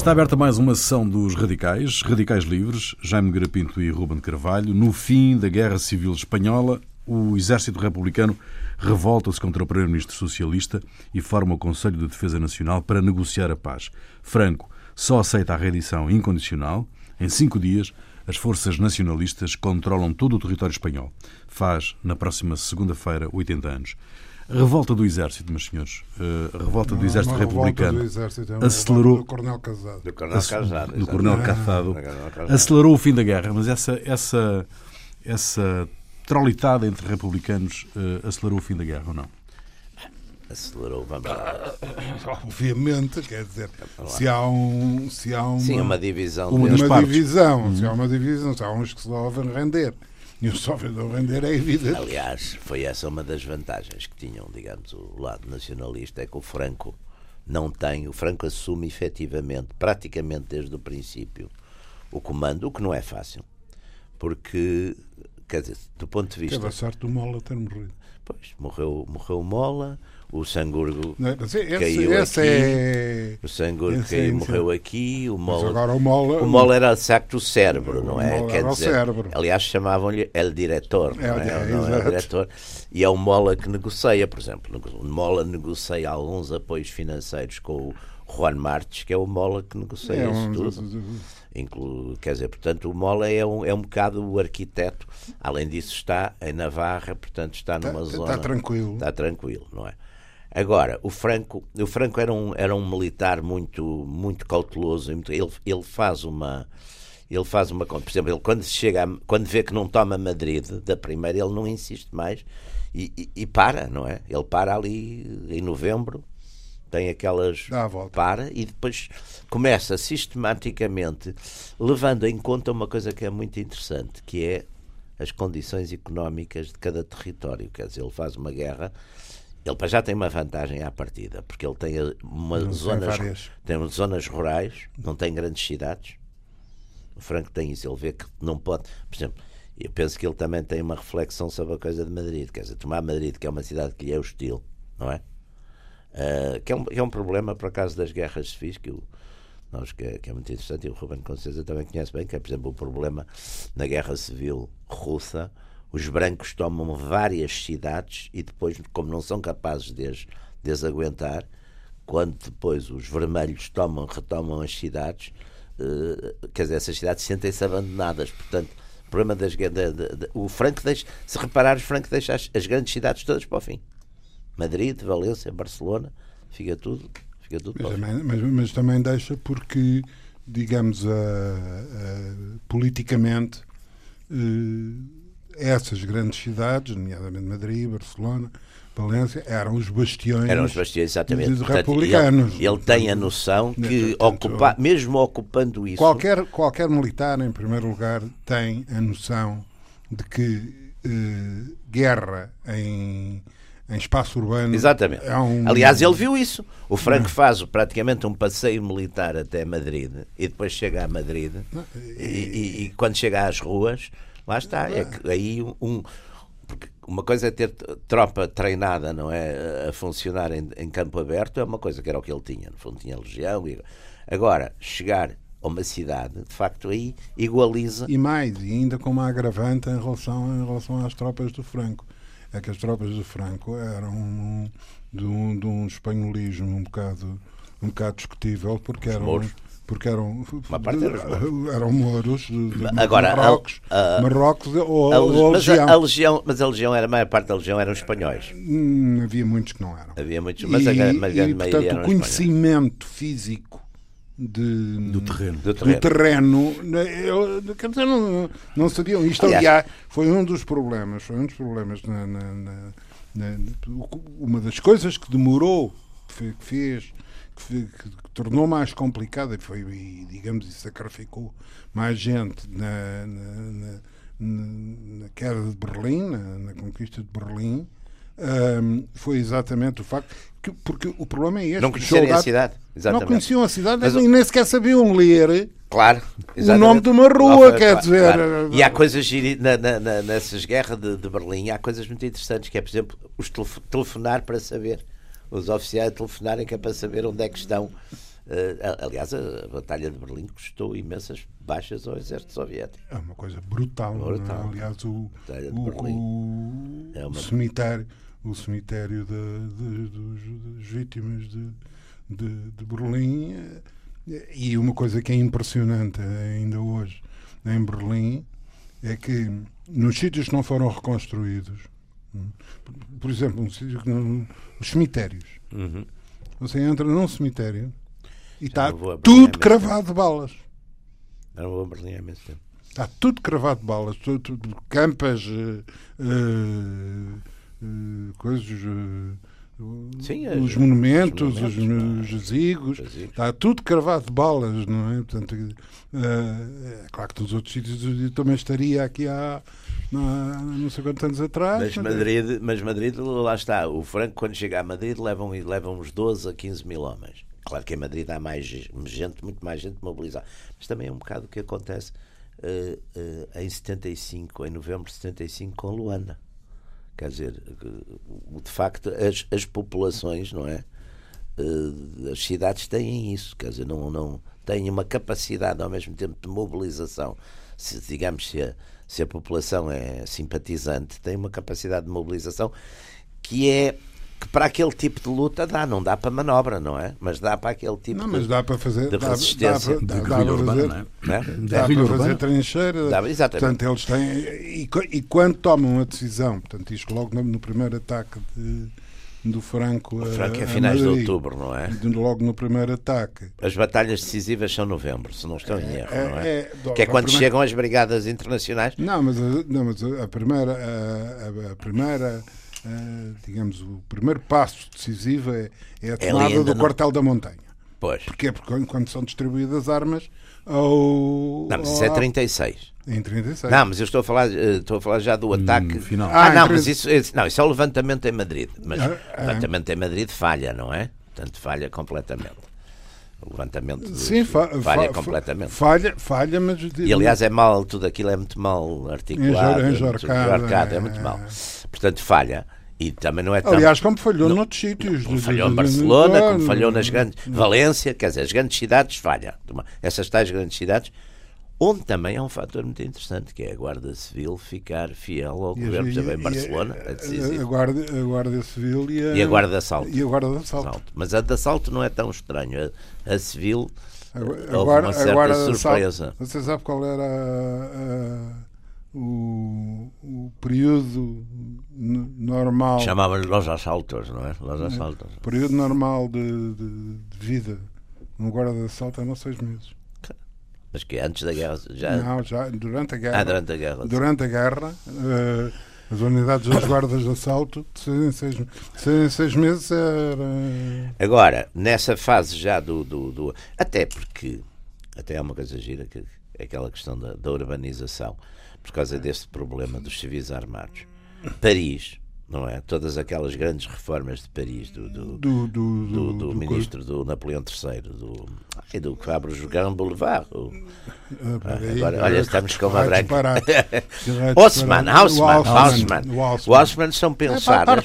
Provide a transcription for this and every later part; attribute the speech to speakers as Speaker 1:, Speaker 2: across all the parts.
Speaker 1: Está aberta mais uma sessão dos Radicais, Radicais Livres, Jaime Garapinto e Ruben Carvalho. No fim da Guerra Civil Espanhola, o exército republicano revolta-se contra o primeiro-ministro socialista e forma o Conselho de Defesa Nacional para negociar a paz. Franco só aceita a reedição incondicional. Em cinco dias, as forças nacionalistas controlam todo o território espanhol. Faz, na próxima segunda-feira, 80 anos. A revolta do exército, meus senhores, a revolta do exército republicano
Speaker 2: do exército, é
Speaker 1: acelerou
Speaker 2: do Coronel Casado.
Speaker 3: Do Coronel Casado.
Speaker 1: do Coronel. Casado,
Speaker 3: Do Coronel Casado.
Speaker 1: acelerou o fim da guerra, mas essa essa essa trolitada entre republicanos eh, acelerou o fim da guerra ou não?
Speaker 3: Acelerou, vamos lá.
Speaker 2: Obviamente, quer dizer, se há um. Se há uma,
Speaker 3: Sim, uma divisão.
Speaker 1: Uma
Speaker 2: uma divisão, se há uma divisão, se há uns que se devem render. E que só devem render é evidente.
Speaker 3: Aliás, foi essa uma das vantagens que tinham, digamos, o lado nacionalista, é que o Franco não tem, o Franco assume efetivamente, praticamente desde o princípio, o comando, o que não é fácil. Porque, quer dizer, do ponto de vista.
Speaker 2: Teve a sorte do Mola ter morrido.
Speaker 3: Pois, morreu, morreu o Mola, o Sangurgo
Speaker 2: é? Esse,
Speaker 3: caiu
Speaker 2: esse
Speaker 3: aqui,
Speaker 2: é.
Speaker 3: o Sangurgo
Speaker 2: é
Speaker 3: caiu,
Speaker 2: isso.
Speaker 3: morreu aqui, o Mola.
Speaker 2: agora o Mola.
Speaker 3: O Mola era de facto o cérebro, não é? Quer dizer,
Speaker 2: cérebro.
Speaker 3: Aliás, chamavam-lhe El Diretor, não
Speaker 2: É,
Speaker 3: é?
Speaker 2: é,
Speaker 3: Não é diretor. E é o Mola que negocia, por exemplo. O Mola negocia alguns apoios financeiros com o Juan Martes, que é o Mola que negocia
Speaker 2: É
Speaker 3: isso tudo. Inclu, quer dizer, portanto, o Mola é um, é um bocado o arquiteto. Além disso, está em Navarra, portanto, está numa
Speaker 2: Está-
Speaker 3: zona.
Speaker 2: está tranquilo.
Speaker 3: Está tranquilo, não é? Agora, o Franco, o Franco era um, era um militar muito, muito cauteloso. muito- Ele, ele faz uma. Ele faz uma. Por exemplo, ele quando, chega a- quando vê que não toma Madrid da primeira, ele não insiste mais e, e- e para, não é? Ele para ali em novembro, tem aquelas.
Speaker 2: Dá a volta.
Speaker 3: Para e depois começa sistematicamente, levando em conta uma coisa que é muito interessante, que é as condições económicas de cada território. Quer dizer, ele faz uma guerra. Ele para já tem uma vantagem à partida, porque ele tem eh, uma
Speaker 2: Tem
Speaker 3: zonas,
Speaker 2: várias.
Speaker 3: tem zonas rurais, não tem grandes cidades. O Franco tem isso, ele vê que não pode. Por exemplo, eu penso que ele também tem uma reflexão sobre a coisa de Madrid. Quer dizer, tomar Madrid, que é uma cidade que lhe é hostil, não é? Ah, que, é um, que é um problema, por acaso, das guerras civis, que, o, nós, que, é, que é muito interessante, e o Ruben certeza também conhece bem, que é, por exemplo, o problema na guerra civil russa. Os brancos tomam várias cidades e depois, como não são capazes de as, de as aguentar, quando depois os vermelhos tomam, retomam as cidades, eh, quer dizer, essas cidades sentem-se abandonadas. Portanto, o problema das da- da- da- o Franco deixa, se reparares, Franco deixa as, as grandes cidades todas para o fim. Madrid, Valência, Barcelona, fica tudo, fica tudo para o
Speaker 2: Mas
Speaker 3: fim.
Speaker 2: também, mas, mas também deixa porque, digamos, a- a- politicamente, eh, essas grandes cidades, nomeadamente Madrid, Barcelona, Valência, eram os bastiões.
Speaker 3: Eram os bastiões, exatamente. Portanto,
Speaker 2: republicanos.
Speaker 3: Ele, ele tem a noção que,
Speaker 2: Portanto,
Speaker 3: ocupa, mesmo ocupando isso,
Speaker 2: Qualquer, qualquer militar, em primeiro lugar, tem a noção de que eh, guerra em, em espaço urbano.
Speaker 3: Exatamente.
Speaker 2: É um...
Speaker 3: Aliás, ele viu isso. O Franco faz praticamente um passeio militar até Madrid e depois chega a Madrid e, e- e quando chega às ruas, lá está. É que aí um- um. uma coisa é ter tropa treinada, não é? A funcionar em, em campo aberto, é uma coisa que era o que ele tinha. No fundo, tinha legião. e- Agora, chegar a uma cidade, de facto, aí igualiza.
Speaker 2: E mais, e ainda com uma agravante em relação, em relação às tropas do Franco. É que as tropas do Franco eram de, um, de um espanholismo um bocado, um bocado discutível, porque eram.
Speaker 3: mouros.
Speaker 2: Porque eram,
Speaker 3: Uma parte eram os
Speaker 2: eram mouros de, de
Speaker 3: Agora, a-
Speaker 2: Marrocos,
Speaker 3: a-
Speaker 2: Marrocos ou,
Speaker 3: A
Speaker 2: ou a
Speaker 3: mas,
Speaker 2: legião.
Speaker 3: a, a legião, mas a legião era a maior parte da legião eram espanhóis.
Speaker 2: Hum, havia muitos que não eram.
Speaker 3: Havia muitos, mas a,
Speaker 2: e,
Speaker 3: gra- mas a grande
Speaker 2: e,
Speaker 3: maioria
Speaker 2: portanto,
Speaker 3: eram
Speaker 2: o
Speaker 3: espanhóis.
Speaker 2: conhecimento físico de,
Speaker 1: Do terreno.
Speaker 3: do
Speaker 2: do
Speaker 3: terreno.
Speaker 2: terreno, né, eu, quer dizer, não, não sabiam. Isto,
Speaker 3: Aliás-
Speaker 2: aliás, foi um dos problemas. Foi um dos problemas. Na, na- na- na- uma das coisas que demorou, que fe- que que, que tornou mais complicada, e foi, e, digamos, e sacrificou mais gente na, na, na- na- queda de Berlim, na, conquista de Berlim. hum, foi exatamente o facto que porque o problema é este
Speaker 3: Não
Speaker 2: os
Speaker 3: conhecerem a cidade.
Speaker 2: não
Speaker 3: Exatamente.
Speaker 2: conheciam a cidade
Speaker 3: Mas
Speaker 2: e nem sequer sabiam ler
Speaker 3: Claro.
Speaker 2: o
Speaker 3: exatamente.
Speaker 2: nome de uma rua, quer
Speaker 3: claro,
Speaker 2: dizer.
Speaker 3: claro. E há coisas na, na- na- nessas guerras de, de Berlim, há coisas muito interessantes, que é, por exemplo, os telef- telefonar para saber. Os oficiais telefonarem que é para saber onde é que estão Uh, aliás, a, Batalha de Berlim custou imensas baixas ao exército soviético.
Speaker 2: É uma coisa brutal. É? brutal. Aliás, o, o, o, é uma... o, cemitério, o cemitério de, de, dos, das vítimas de, de, de Berlim. Eh, e uma coisa que é impressionante ainda hoje em Berlim é que nos sítios que não foram reconstruídos, por exemplo, um sítio que não, os cemitérios, uhum. você entra num cemitério e está tudo cravado de balas.
Speaker 3: Era uma Berlim há mesmo tempo.
Speaker 2: Está tudo cravado de balas, tudo, campas, uh, uh, coisas. Sim, os monumentos, os, monumentos, os jazigos, está tudo cravado de balas, não é? Portanto, é claro que nos outros sítios eu também estaria aqui há não sei quantos anos atrás.
Speaker 3: Mas Madrid, mas Madrid, lá está. O Franco, quando chega a Madrid, levam, levam uns 12 a 15 mil homens. Claro que em Madrid há mais gente, muito mais gente mobilizada. Mas também é um bocado o que acontece uh, uh, em 75, em novembro de 75, com Luanda. Quer dizer, de facto, as, as populações, não é? Uh, as cidades têm isso, quer dizer, não, não têm uma capacidade ao mesmo tempo de mobilização. Se, digamos, se a, se a população é simpatizante, tem uma capacidade de mobilização que é que para aquele tipo de luta dá, não dá para manobra, não é? Mas dá para aquele tipo
Speaker 2: não, mas dá para fazer,
Speaker 3: de
Speaker 2: dá,
Speaker 3: resistência.
Speaker 2: Dá, dá, dá, dá para fazer, não é? Dá para fazer trincheira. Dá, exatamente. Portanto, eles têm. E, e quando tomam a decisão, portanto, isto logo no, no primeiro ataque de, do Franco.
Speaker 3: O Franco é finais Madrid, de outubro, não é?
Speaker 2: Logo no primeiro ataque.
Speaker 3: As batalhas decisivas são novembro, se não estou em erro, é, não é? é que é quando primeira... chegam as brigadas internacionais.
Speaker 2: Não, mas, a, não, mas a primeira. a, a, a primeira uh, digamos, o primeiro passo decisivo é, é a é tomada é do no... quartel da montanha.
Speaker 3: Pois.
Speaker 2: Porquê? Porque quando são distribuídas armas ao.
Speaker 3: Não, mas isso é 36.
Speaker 2: Em 36.
Speaker 3: Não, mas eu estou a falar, eh, estou a falar já do ataque. Hum, final. Ah, ah não, mas isso, não, isso é o levantamento em Madrid. Mas ah, o levantamento em Madrid falha, não é? Portanto, falha completamente. O levantamento
Speaker 2: Sim, fa
Speaker 3: falha
Speaker 2: fa
Speaker 3: completamente.
Speaker 2: Falha, falha, mas.
Speaker 3: E aliás é mal, tudo aquilo é muito mal articulado, enjorcado, é, é muito mal. Portanto, falha. E também não é tão...
Speaker 2: Aliás, como falhou no, noutros sítios.
Speaker 3: Como falhou em Barcelona, como falhou nas grandes. Valência, quer dizer, as grandes cidades falha. Essas tais grandes cidades, onde também é um fator muito interessante, que é a Guarda Civil ficar fiel ao e governo, também em Barcelona.
Speaker 2: A, a, a, Guarda, a Guarda Civil e a,
Speaker 3: e a Guarda de Assalto.
Speaker 2: E a Guarda de Assalto. assalto.
Speaker 3: Mas a de Assalto não é tão estranho. A, a Civil. Agora, uma certa surpresa.
Speaker 2: Você sabe qual era a o, o período normal.
Speaker 3: Chamavam los assaltos, não é? Los assaltos.
Speaker 2: O período normal de, de, de vida no guarda de assalto eram seis meses.
Speaker 3: Mas que antes da guerra já.
Speaker 2: Não, já durante a guerra.
Speaker 3: Ah, durante a guerra.
Speaker 2: Durante a guerra, uh, as unidades das guardas de assalto, em seis, seis, seis meses era.
Speaker 3: Agora, nessa fase já do, do, do. Até porque. Até é uma coisa gira, que é aquela questão da, da urbanização por causa deste problema dos civis armados. Paris, não é? Todas aquelas grandes reformas de Paris do, do, do, do, ministro do Napoleão III, do, e do que abre o Grand Boulevard. O, ah, agora, olha, estamos com uma branca. Osman, Haussmann, O Haussmann são pensadas,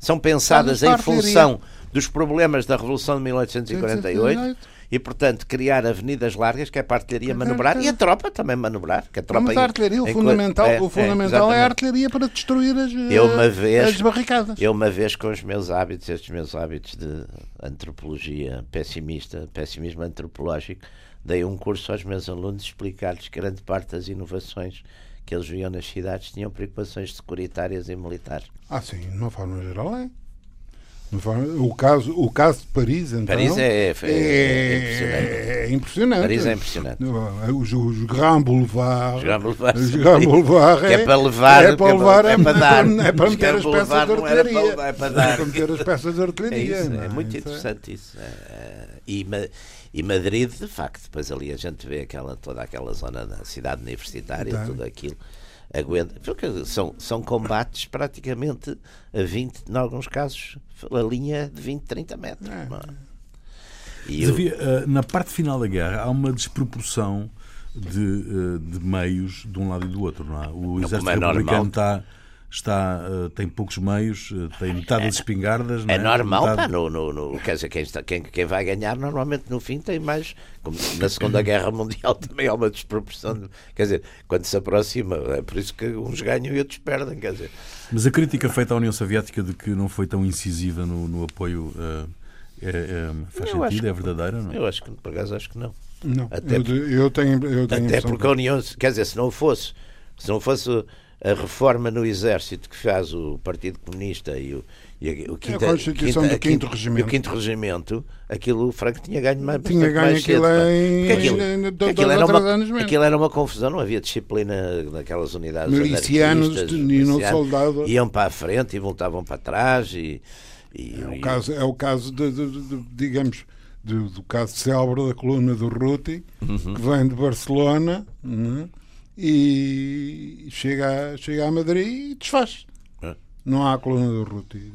Speaker 3: são pensadas em função dos problemas da Revolução de 1848 e, portanto, criar avenidas largas que é para a artilharia manobrar e a tropa também manobrar. Que a tropa
Speaker 2: Mas a artilharia, o fundamental, é, o fundamental é, é, a artilharia para destruir as, eu uma vez, as barricadas.
Speaker 3: Eu, uma vez, com os meus hábitos, estes meus hábitos de antropologia pessimista, pessimismo antropológico, dei um curso aos meus alunos explicar-lhes que grande parte das inovações que eles viam nas cidades tinham preocupações securitárias e militares.
Speaker 2: Ah, sim, de uma forma geral é. O caso, o caso de Paris, então.
Speaker 3: Paris é, é,
Speaker 2: é, é impressionante.
Speaker 3: Paris é impressionante.
Speaker 2: Os, os Grand Boulevard.
Speaker 3: Os Grand Boulevard. Os
Speaker 2: Grand Boulevard
Speaker 3: que é, para levar.
Speaker 2: É para levar, é, para dar. É para
Speaker 3: meter
Speaker 2: as peças de artilharia.
Speaker 3: É para.
Speaker 2: É meter as peças de artilharia.
Speaker 3: É, é muito interessante isso. E, e Madrid, de facto, depois ali a gente vê aquela, toda aquela zona da cidade universitária, tudo aquilo aguenta. Porque são, são combates praticamente a 20, em alguns casos, a linha de 20, 30 metros. É.
Speaker 1: E eu... havia, eh, na parte final da guerra há uma desproporção de, eh, de meios de um lado e do outro, não é? O exército é republicano está está, uh, tem poucos meios, uh, tem metade das espingardas.
Speaker 3: É,
Speaker 1: é
Speaker 3: normal,
Speaker 1: metade...
Speaker 3: pá, no, no, no, quer dizer, quem, está, quem, quem vai ganhar normalmente no fim tem mais. Como na Segunda Guerra Mundial também há uma desproporção. De, quer dizer, quando se aproxima, é por isso que uns ganham e outros perdem. Quer dizer.
Speaker 1: Mas a crítica feita à União Soviética de que não foi tão incisiva no, no apoio uh, é, é, faz eu sentido? É verdadeira? Não?
Speaker 3: Eu acho que, por acaso, acho que não.
Speaker 2: Não, até, eu, eu tenho, eu tenho
Speaker 3: até porque a União, quer dizer, se não fosse, se não fosse a reforma no Exército que faz o Partido Comunista e o, e
Speaker 2: o quinto, é a Constituição quinta, do Quinto Regimento.
Speaker 3: o Quinto Regimento, aquilo o Franco tinha ganho mais
Speaker 2: Tinha ganho
Speaker 3: mais
Speaker 2: aquilo
Speaker 3: cedo,
Speaker 2: em,
Speaker 3: aquilo,
Speaker 2: em,
Speaker 3: aquilo, era uma, aquilo era uma confusão, não havia disciplina naquelas unidades
Speaker 2: milicianos e não soldados.
Speaker 3: Iam para a frente e voltavam para trás e, e,
Speaker 2: é o caso é o caso de, de, de, de digamos do, do caso célebre da coluna do Ruti uhum. que vem de Barcelona e chega, a, chega a Madrid e desfaz. É. Não há a coluna do Ruti.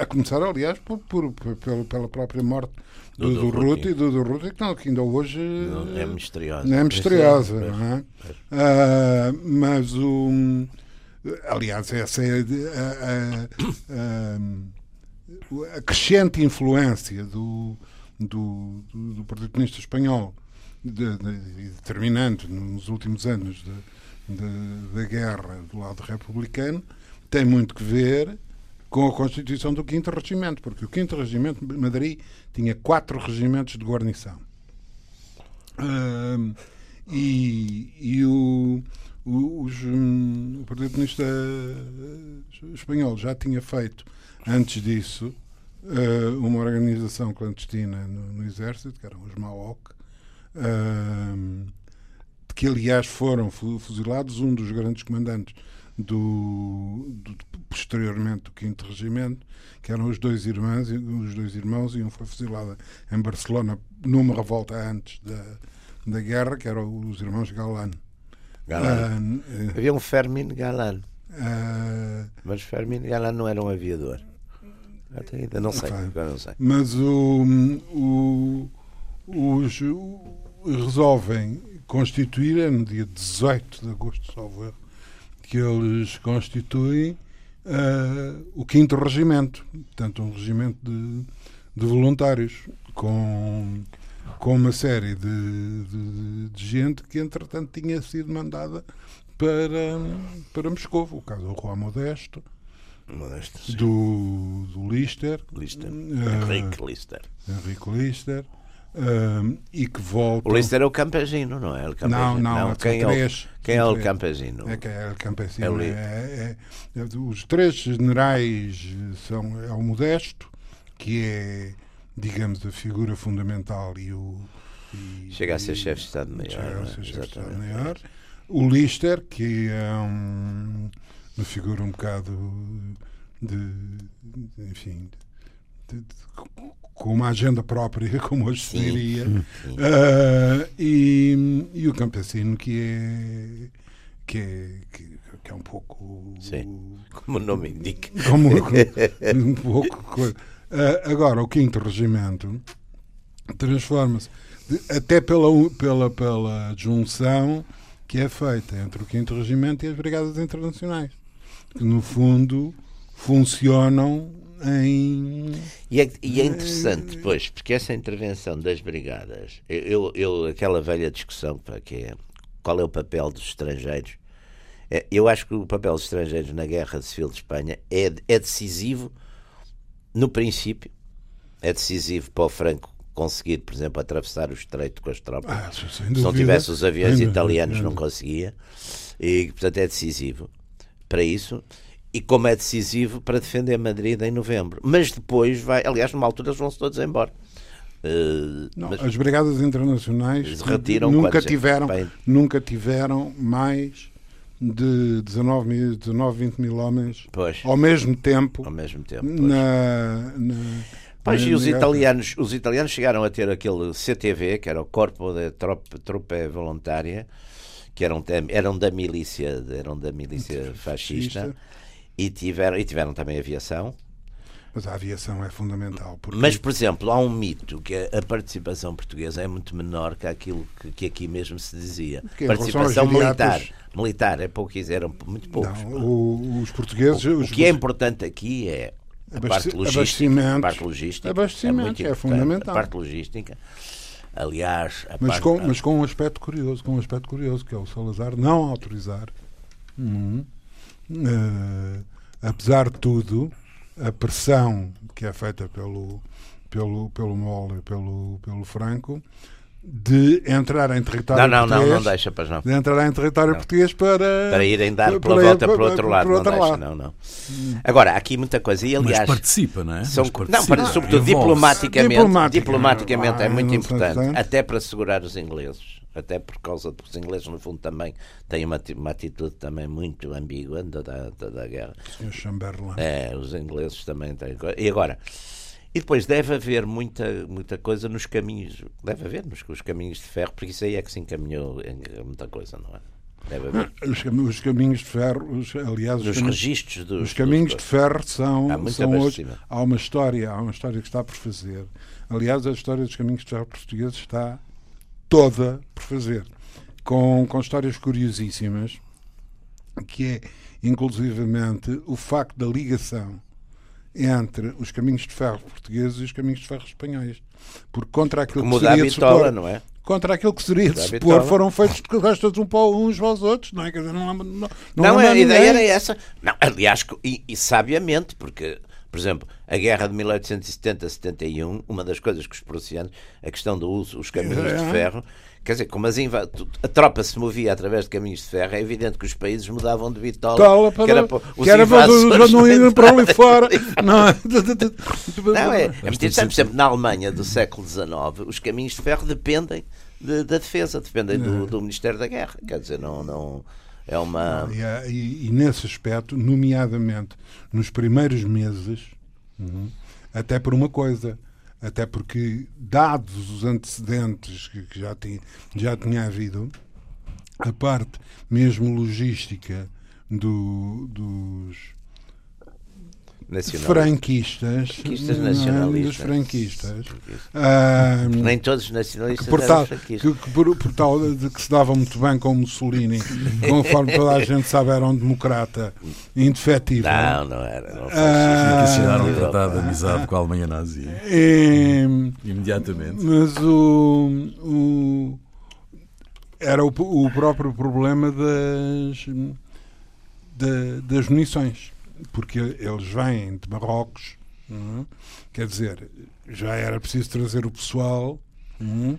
Speaker 2: A começar, aliás, por, por, por pela, própria morte do, do, do Ruti, do, do Ruti, que, não, que ainda hoje
Speaker 3: não, é misteriosa.
Speaker 2: É misteriosa, é, não é? é. Uh, mas o. Aliás, essa é a, a, a, a crescente influência do, do, do, do Partido Comunista Espanhol de, de, determinante nos últimos anos da guerra do lado republicano tem muito que ver com a constituição do 5 Regimento, porque o 5 Regimento de Madrid tinha quatro regimentos de guarnição. E, e o, o, os, um, o Partido Comunista Espanhol já tinha feito, antes disso, uh, uma organização clandestina no, no, Exército, que eram os MAOC, que aliás foram fuzilados um dos grandes comandantes do, do, posteriormente do 5 Regimento, que eram os dois irmãos, os dois irmãos, e um foi fuzilado em Barcelona numa revolta antes da, da guerra, que eram os irmãos Galan.
Speaker 3: Galan. Uh, Havia um Fermin Galan. Uh, Mas Fermin Galan não era um aviador. Ainda não sei, não sei.
Speaker 2: Mas o, o, os, resolvem constituir, é no dia 18 de agosto, salvo erro, que eles constituem uh, o 5 Regimento, portanto, um regimento de, de voluntários, com, com uma série de, de, de, gente que, entretanto, tinha sido mandada para, para Moscou. O caso do Juan Modesto.
Speaker 3: Modesto
Speaker 2: do, do Lister,
Speaker 3: Lister. Uh, Henrique Lister.
Speaker 2: Henrique Lister Uh, e que.
Speaker 3: O Lister é o Campesino, não é? O
Speaker 2: Não, não, não.
Speaker 3: Quem, é o, quem é o Campesino?
Speaker 2: É, que é o Campesino. É, é, é, os três generais são é o Modesto, que é, digamos, a figura fundamental e o.
Speaker 3: E, chega a ser chefe de Estado-Maior. Chega a ser chefe de
Speaker 2: Estado-Maior. O Lister, que é um, uma figura um bocado de. de enfim. Com uma agenda própria, como hoje se diria, uh, e, e, o campesino que é que é, que, que é um pouco
Speaker 3: Sim, como o nome indica.
Speaker 2: Como, um pouco uh, agora o quinto regimento transforma-se até pela, pela, pela junção que é feita entre o quinto regimento e as brigadas internacionais que no fundo funcionam em.
Speaker 3: E é, e é interessante, depois, porque essa intervenção das brigadas, eu, eu aquela velha discussão para que é qual é o papel dos estrangeiros. É, eu acho que o papel dos estrangeiros na Guerra Civil de Espanha é, é decisivo no princípio, é decisivo para o Franco conseguir, por exemplo, atravessar o estreito com as tropas. Ah, Se não tivesse os aviões italianos, não conseguia. E, portanto, é decisivo para isso e como é decisivo para defender Madrid em novembro. Mas depois vai, aliás, numa altura eles vão-se todos embora.
Speaker 2: Uh, não, as brigadas internacionais nunca tiveram, nunca tiveram mais de 19, mil, 19 20 mil homens
Speaker 3: pois,
Speaker 2: ao mesmo tempo.
Speaker 3: Ao mesmo tempo
Speaker 2: na, na,
Speaker 3: pois, na, e os italianos, os italianos chegaram a ter aquele CTV, que era o Corpo de Tropa, Voluntária, que eram, eram da milícia, eram da milícia fascista. fascista e tiveram, e tiveram também aviação.
Speaker 2: Mas a aviação é fundamental. Porque...
Speaker 3: Mas, por exemplo, há um mito que a participação portuguesa é muito menor que aquilo que, que aqui mesmo se dizia.
Speaker 2: Que em
Speaker 3: participação militar.
Speaker 2: giriatas-
Speaker 3: Militar, é pouco, eram muito poucos.
Speaker 2: Não, o- os portugueses.
Speaker 3: O
Speaker 2: os
Speaker 3: que é importante aqui é a parte logística. A parte logística
Speaker 2: Abastecimentos,
Speaker 3: muito
Speaker 2: é
Speaker 3: importante.
Speaker 2: fundamental.
Speaker 3: A parte logística. Aliás,
Speaker 2: Mas
Speaker 3: parte,
Speaker 2: com, mas com um aspecto curioso, com um aspecto curioso, que é o Salazar não autorizar, hum, eh, apesar de tudo, a pressão que é feita pelo, pelo, pelo Mole e pelo, pelo Franco, de entrar em território
Speaker 3: não, não, não,
Speaker 2: português,
Speaker 3: não deixa, pois não.
Speaker 2: de entrar em território
Speaker 3: Não.
Speaker 2: português para,
Speaker 3: Para irem dar
Speaker 2: para-
Speaker 3: pela
Speaker 2: para
Speaker 3: volta
Speaker 2: para-
Speaker 3: para o outro lado.
Speaker 2: para
Speaker 3: Não
Speaker 2: outro
Speaker 3: deixa,
Speaker 2: lado.
Speaker 3: não, não. Agora, há aqui muita coisa. E
Speaker 1: Mas
Speaker 3: aliás,
Speaker 1: participa, não é?
Speaker 3: São,
Speaker 1: Mas
Speaker 3: não,
Speaker 1: participa,
Speaker 3: para, sobretudo diplomaticamente, diplomaticamente é
Speaker 2: Ah,
Speaker 3: muito
Speaker 2: não sei
Speaker 3: importante, até para segurar os ingleses, até por causa de que os ingleses no fundo também têm uma, uma atitude também muito ambígua da, da, da- guerra.
Speaker 2: Sr. Chamberlain.
Speaker 3: É, os ingleses também têm. E agora, e depois deve haver muita, muita coisa nos caminhos, deve haver nos os caminhos de ferro, porque isso aí é que se encaminhou em muita coisa, não é? Deve haver.
Speaker 2: Os, cam- os caminhos de ferro, os- aliás, os caminhos,
Speaker 3: registros dos.
Speaker 2: os caminhos de
Speaker 3: dos-
Speaker 2: ferro são,
Speaker 3: Há
Speaker 2: são hoje. Há uma história, há uma história que está por fazer. Aliás, a história dos caminhos de ferro portugueses está toda por fazer. Com, com histórias curiosíssimas, que é inclusivamente o facto da ligação entre os caminhos de ferro portugueses e os caminhos de ferro espanhóis. Porque contra aquilo
Speaker 3: Como
Speaker 2: que seria de
Speaker 3: Bitola,
Speaker 2: supor,
Speaker 3: não é?
Speaker 2: contra aquilo que seria de supor, foram feitos de costas um para uns aos outros, não é? Dizer, não, não, não,
Speaker 3: Não, a ideia era essa. Não, aliás, e, e sabiamente, porque, por exemplo, a guerra de 1870-71, uma das coisas que os prussianos, a questão do uso dos caminhos de
Speaker 2: É.
Speaker 3: ferro, quer dizer, como a tropa se movia através de caminhos de ferro, é evidente que os países mudavam de bitola,
Speaker 2: Tola para,
Speaker 3: que era para os
Speaker 2: que era para os-
Speaker 3: invasores
Speaker 2: não irem para ali fora. Não, é?
Speaker 3: Não, é, é. Por exemplo, na Alemanha do século XIX, os caminhos de ferro dependem de- da defesa, dependem do, do Ministério da Guerra. Quer dizer, não, não é uma.
Speaker 2: E, há- e- e nesse aspecto, nomeadamente nos primeiros meses, uhum, até por uma coisa, até porque, dados os antecedentes que, que já, tinha, já tinha havido, a parte mesmo logística do- dos
Speaker 3: Nacional.
Speaker 2: franquistas,
Speaker 3: Franquistas
Speaker 2: não,
Speaker 3: nacionalistas.
Speaker 2: dos franquistas, ah,
Speaker 3: Nem todos os nacionalistas
Speaker 2: por
Speaker 3: eram
Speaker 2: tal,
Speaker 3: franquistas.
Speaker 2: que, que por, por tal de que se dava muito bem com Mussolini, conforme toda a gente sabe, era um democrata indefetível.
Speaker 3: Não, não era. Não
Speaker 2: Ah,
Speaker 1: Que assinaram um
Speaker 3: Ah.
Speaker 1: tratado de amizade com a Alemanha nazi.
Speaker 2: E-
Speaker 1: Imediatamente.
Speaker 2: mas o, o- era o, o próprio problema das, da- das munições, porque eles vêm de Marrocos, é? quer dizer, já era preciso trazer o pessoal, é?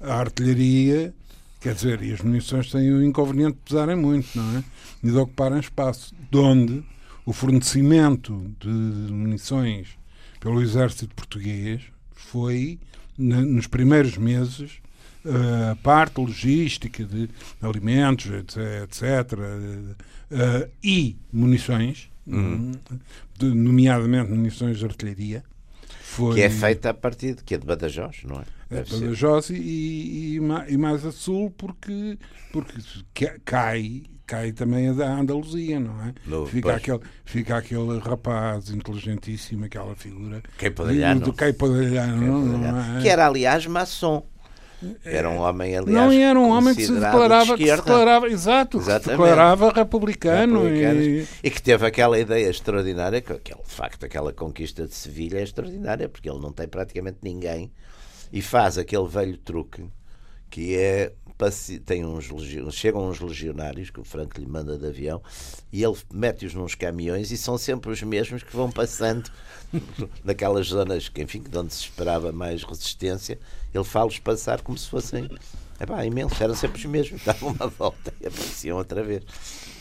Speaker 2: a artilharia, quer dizer, e as munições têm o inconveniente de pesarem muito, não é? E de ocuparem espaço, de onde o fornecimento de munições pelo exército português foi, nos primeiros meses, eh, a parte logística de alimentos, etc., etc., eh, e munições, de- nomeadamente munições de artilharia, foi
Speaker 3: Que é feita a partir de que é de Badajoz, não é?
Speaker 2: é
Speaker 3: Deve ser.
Speaker 2: Badajoz e, e, e mais a sul porque, porque ca- cai, cai também a da Andaluzia, não é?
Speaker 3: No-
Speaker 2: fica,
Speaker 3: pois.
Speaker 2: aquele, fica aquele rapaz inteligentíssimo, aquela figura
Speaker 3: Quem Podalhano.
Speaker 2: do, do Quem Podalhano, não, não é?
Speaker 3: Que era, aliás, maçom. Era um homem, aliás.
Speaker 2: não, era um homem que se declarava,
Speaker 3: de
Speaker 2: que se declarava exato, que se
Speaker 3: Exatamente.
Speaker 2: declarava republicano, e,
Speaker 3: e que teve aquela ideia extraordinária, que aquele, de facto aquela conquista de Sevilha é extraordinária, porque ele não tem praticamente ninguém e faz aquele velho truque que é tem uns chegam uns legionários que o Franco lhe manda de avião e ele mete-os nos caminhões e são sempre os mesmos que vão passando naquelas zonas que enfim de onde se esperava mais resistência ele faz-los passar como se fossem epá, imensos, eram sempre os mesmos davam uma volta e apareciam outra vez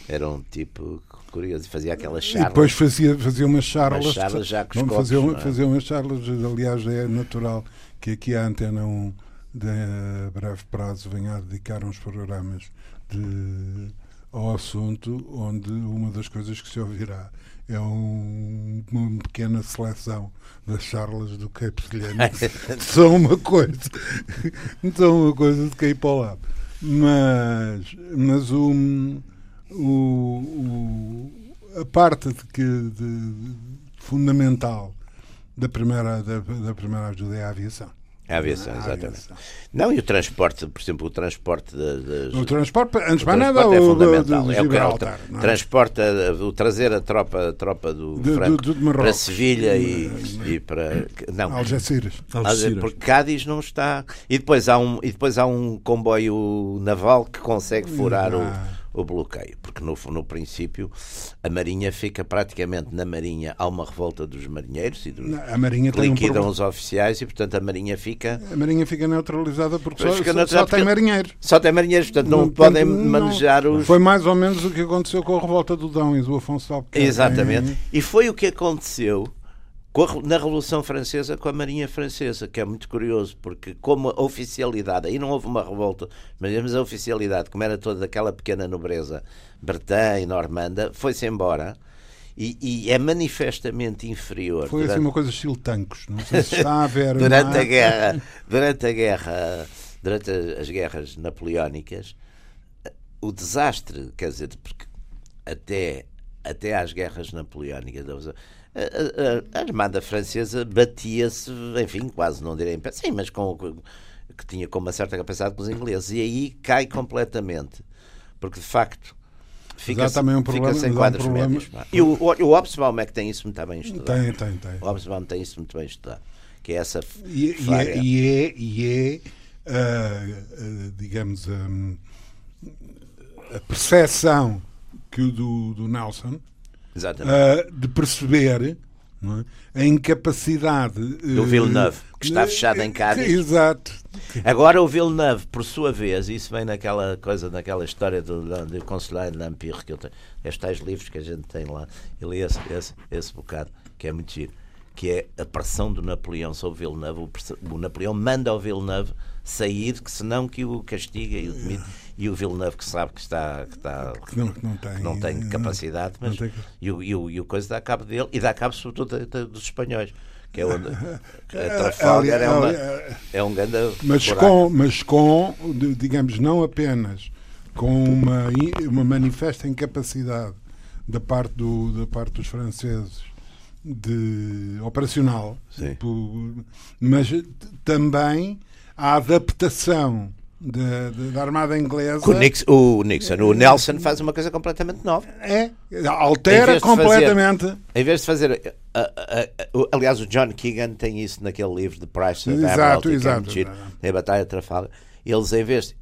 Speaker 3: era um tipo curioso e fazia aquelas
Speaker 2: e
Speaker 3: charlas
Speaker 2: depois fazia, fazia umas charlas.
Speaker 3: Umas charlas já com os copos,
Speaker 2: fazer, um-
Speaker 3: não é?
Speaker 2: fazer umas charlas, aliás, é natural que aqui a Antena 1, de a breve prazo, venha a dedicar uns programas de, ao assunto, onde uma das coisas que se ouvirá é um- uma pequena seleção das charlas do Cape são uma coisa, são uma coisa de cair para o lado. Mas, mas o, o, o- a parte de que, de- fundamental da primeira, da, da primeira ajuda é a aviação.
Speaker 3: É a aviação, exatamente.
Speaker 2: aviação.
Speaker 3: Não, e o transporte, por exemplo, o transporte das. das-
Speaker 2: O transporte, antes mais nada,
Speaker 3: transporte é
Speaker 2: o do,
Speaker 3: fundamental.
Speaker 2: do
Speaker 3: é o que é
Speaker 2: não é?
Speaker 3: transporte, o trazer a tropa, a tropa do
Speaker 2: De-
Speaker 3: Franco
Speaker 2: de-
Speaker 3: para Sevilha e, e para. Não,
Speaker 2: Algeciras.
Speaker 1: Algeciras.
Speaker 3: porque Cádiz não está. E depois há um, e depois há um comboio naval que consegue furar
Speaker 2: Ah.
Speaker 3: o bloqueio. Porque no, no princípio a Marinha fica praticamente na Marinha. Há uma revolta dos marinheiros e dos,
Speaker 2: A Marinha tem um
Speaker 3: liquidam
Speaker 2: problema.
Speaker 3: os oficiais e portanto a Marinha fica.
Speaker 2: A Marinha fica neutralizada porque só,
Speaker 3: fica
Speaker 2: só-
Speaker 3: neutralizada
Speaker 2: só tem
Speaker 3: porque-
Speaker 2: marinheiros.
Speaker 3: Só tem marinheiros, portanto não,
Speaker 2: Portanto,
Speaker 3: podem
Speaker 2: não-
Speaker 3: manejar os.
Speaker 2: Foi mais ou menos o que aconteceu com a revolta do Dão e do Afonso Albuquerque.
Speaker 3: Exatamente. E foi o que aconteceu na Revolução Francesa com a Marinha Francesa, que é muito curioso, porque como a oficialidade, aí não houve uma revolta, mas a oficialidade, como era toda aquela pequena nobreza bretã e normanda, foi-se embora. E, e é manifestamente inferior
Speaker 2: Foi
Speaker 3: durante,
Speaker 2: assim uma coisa estilo tancos. Não sei se está a ver.
Speaker 3: durante
Speaker 2: é?
Speaker 3: a guerra, durante a guerra, durante as guerras napoleónicas, o desastre, quer dizer, porque até, até às guerras napoleónicas, a, a- a- a Armada Francesa batia-se, enfim, quase não direi em pé, sim, mas com, que tinha com uma certa capacidade com os ingleses, e aí cai completamente, porque de facto. Fica,
Speaker 2: também um
Speaker 3: fica
Speaker 2: problema-
Speaker 3: sem
Speaker 2: há um
Speaker 3: quadros
Speaker 2: problema-
Speaker 3: médios. E o, o, o Hobsbawm é que tem isso muito bem estudado.
Speaker 2: Tem, tem, tem.
Speaker 3: O Hobsbawm tem isso muito bem estudado. Que é essa
Speaker 2: E, e é, e é, e é, ah, digamos, hum, a percepção que o do, do Nelson Ah, de perceber é, a incapacidade
Speaker 3: Do
Speaker 2: ah,
Speaker 3: Villeneuve, que está
Speaker 2: eh,
Speaker 3: fechado em Cádiz.
Speaker 2: Exato.
Speaker 3: Agora o Villeneuve, por sua vez, isso vem naquela coisa, naquela história do, do Conselheiro de Lampire, que eu tenho, estes tais livros que a gente tem lá, eu li esse, esse, esse bocado, que é muito giro, que é a pressão do Napoleão sobre o Villeneuve. O, o Napoleão manda ao Villeneuve sair, que senão que o castiga e o demite. E o Villeneuve que sabe que está, que está
Speaker 2: Que não, que não tem,
Speaker 3: que não tem
Speaker 2: eh,
Speaker 3: capacidade,
Speaker 2: não
Speaker 3: mas
Speaker 2: tem-
Speaker 3: e, o, e, o, e o coisa dá cabo dele e dá cabo sobretudo dos espanhóis, que é onde a Trafalgar é, uma, é um grande
Speaker 2: Mas
Speaker 3: buraco.
Speaker 2: com, mas com, digamos, não apenas com uma, uma manifesta incapacidade da parte, do, da parte dos franceses de operacional,
Speaker 3: Sim.
Speaker 2: po- mas também a adaptação da, da- da Armada Inglesa
Speaker 3: O Nixon, o Nixon, o Nelson faz uma coisa completamente nova.
Speaker 2: é,
Speaker 3: Em
Speaker 2: altera
Speaker 3: de
Speaker 2: completamente.
Speaker 3: Em vez de fazer. a- a- a- o- aliás, o John Keegan tem isso naquele livro de Price of
Speaker 2: Exato,
Speaker 3: é
Speaker 2: exato, exato.
Speaker 3: Tem a Batalha de Trafalgar. Eles, em vez.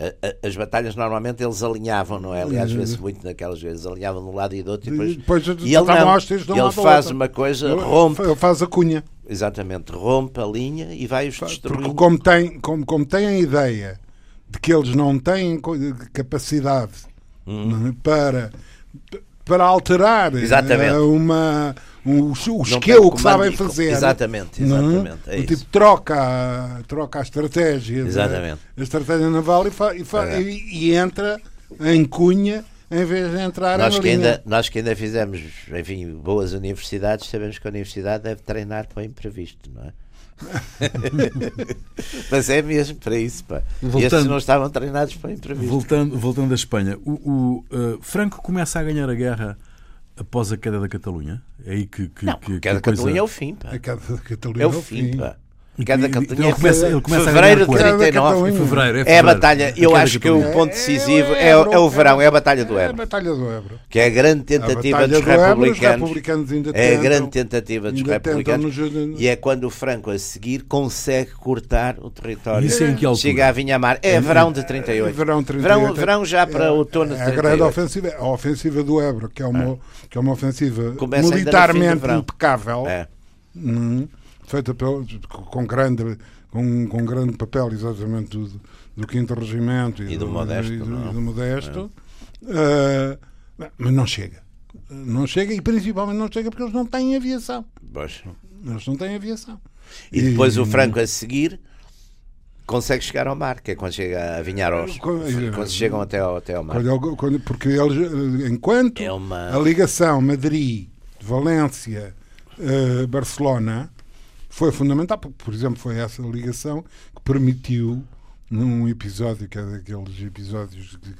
Speaker 3: as batalhas normalmente eles alinhavam, não é? Aliás, vê-se muito naquelas vezes, alinhavam de um lado e do outro. E
Speaker 2: E
Speaker 3: depois,
Speaker 2: depois
Speaker 3: e ele não.
Speaker 2: de
Speaker 3: Ele faz uma coisa, rompe,
Speaker 2: Ele faz a cunha.
Speaker 3: exatamente, rompe a linha e vai-os
Speaker 2: Porque
Speaker 3: destruindo.
Speaker 2: como tem, como, como tem a ideia de que eles não têm capacidade é, para, para alterar
Speaker 3: Hum. Exatamente.
Speaker 2: eh, uma, um, o esquema que sabem fazer.
Speaker 3: Exatamente,
Speaker 2: é?
Speaker 3: exatamente. É
Speaker 2: O
Speaker 3: isso.
Speaker 2: tipo troca, a- troca a estratégia, da-
Speaker 3: Exatamente.
Speaker 2: a estratégia naval e, fa- e fa-
Speaker 3: É.
Speaker 2: e- e entra em cunha em vez de entrar
Speaker 3: Nós
Speaker 2: em
Speaker 3: que, ainda, nós que ainda fizemos, enfim, boas universidades, sabemos que a universidade deve treinar para o imprevisto, não é? Mas é mesmo para isso, pá.
Speaker 1: Voltando-
Speaker 3: Estes não estavam treinados para imprevisto.
Speaker 1: Voltando, voltando à Espanha, o, o, eh, Franco começa a ganhar a guerra após a queda da Catalunha? É aí que, que,
Speaker 3: Não,
Speaker 1: que, a coisa-
Speaker 3: Catalunha é o fim, pá.
Speaker 2: A cada Catalunha
Speaker 3: É o fim, pá. Cada Catalunha
Speaker 1: ele
Speaker 3: é
Speaker 1: começa- ele começa a
Speaker 3: fevereiro
Speaker 1: ganhar
Speaker 3: de
Speaker 1: quando?
Speaker 2: Cada
Speaker 3: 39.
Speaker 2: Catalunha.
Speaker 1: Em fevereiro, é
Speaker 3: É a
Speaker 1: fevereiro.
Speaker 3: batalha, eu
Speaker 1: queda
Speaker 3: acho que o ponto decisivo
Speaker 2: É,
Speaker 3: é,
Speaker 2: é
Speaker 3: o-
Speaker 2: Ebro,
Speaker 3: é o verão, é a Batalha do
Speaker 2: É a
Speaker 3: Ebro.
Speaker 2: Batalha do Ebro.
Speaker 3: Que é a grande
Speaker 2: A
Speaker 3: tentativa
Speaker 2: Batalha
Speaker 3: dos
Speaker 2: do Ebro, os
Speaker 3: republicanos.
Speaker 2: republicanos ainda
Speaker 3: É a
Speaker 2: tentam-
Speaker 3: grande tentativa dos
Speaker 2: tentam
Speaker 3: republicanos.
Speaker 2: nos-
Speaker 3: E é quando o Franco, a seguir, consegue cortar o território.
Speaker 1: Isso em que altura?
Speaker 3: Chega a Vinhamar. É verão de 38.
Speaker 2: Verão 38.
Speaker 3: Verão, verão já para
Speaker 2: É-
Speaker 3: outono de
Speaker 2: é a grande
Speaker 3: 38.
Speaker 2: ofensiva, a ofensiva do Ebro, que é uma, que é uma ofensiva
Speaker 3: Começa
Speaker 2: militarmente impecável,
Speaker 3: É.
Speaker 2: hum, feita pelo, com, grande, com, com grande papel exatamente do, do 5 Regimento
Speaker 3: E do Modesto,
Speaker 2: e do,
Speaker 3: não é?
Speaker 2: e do Modesto. Ah, mas não chega. Não chega e principalmente não chega porque eles não têm aviação.
Speaker 3: Pois.
Speaker 2: Eles não têm aviação.
Speaker 3: E depois o Franco, a seguir, consegue chegar ao mar, que é quando chega a Vinharos.
Speaker 2: Quando-
Speaker 3: Quando chegam até ao, até ao mar.
Speaker 2: Quando quando- porque eles, eh, enquanto
Speaker 3: É uma-
Speaker 2: a ligação Madrid, Valência, eh, Barcelona foi fundamental, porque, por exemplo, foi essa ligação que permitiu, num episódio que é daqueles episódios que,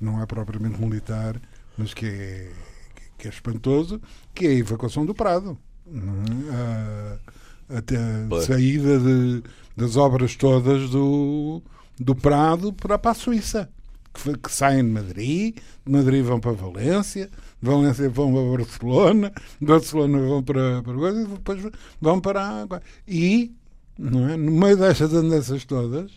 Speaker 2: não é propriamente militar, mas que é, que é espantoso, que é a evacuação do Prado. é? Ah, até a saída de, das obras todas do, do Prado para, para a Suíça. Que, que saem de Madrid, de Madrid vão para Valência, Valência vão para Barcelona, de Barcelona vão para, para e depois vão para a E, não é? no meio destas andanças todas,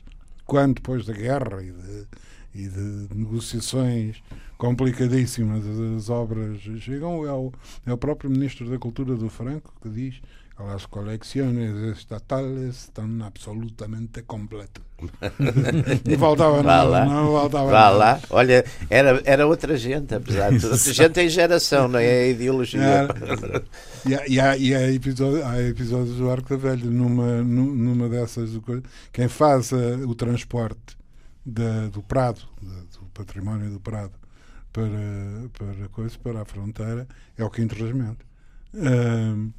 Speaker 2: quando depois da guerra e de, e de negociações complicadíssimas as obras chegam, é o, é o próprio Ministro da Cultura do Franco que diz as coleções estatais estão absolutamente completas. não faltava
Speaker 3: Vá
Speaker 2: nada.
Speaker 3: lá.
Speaker 2: Não faltava
Speaker 3: Vá
Speaker 2: nada.
Speaker 3: lá, olha, era, era outra gente, apesar de tudo. Outra gente em geração, não é a ideologia.
Speaker 2: Era. E há, e há, e há episódios, há episódios do Arco da Velha numa, nu- numa dessas. Quem faz eh, o transporte da- do Prado, da- do património do Prado, para, para, coisa, para a fronteira é o Quinto Regimento. Ahm,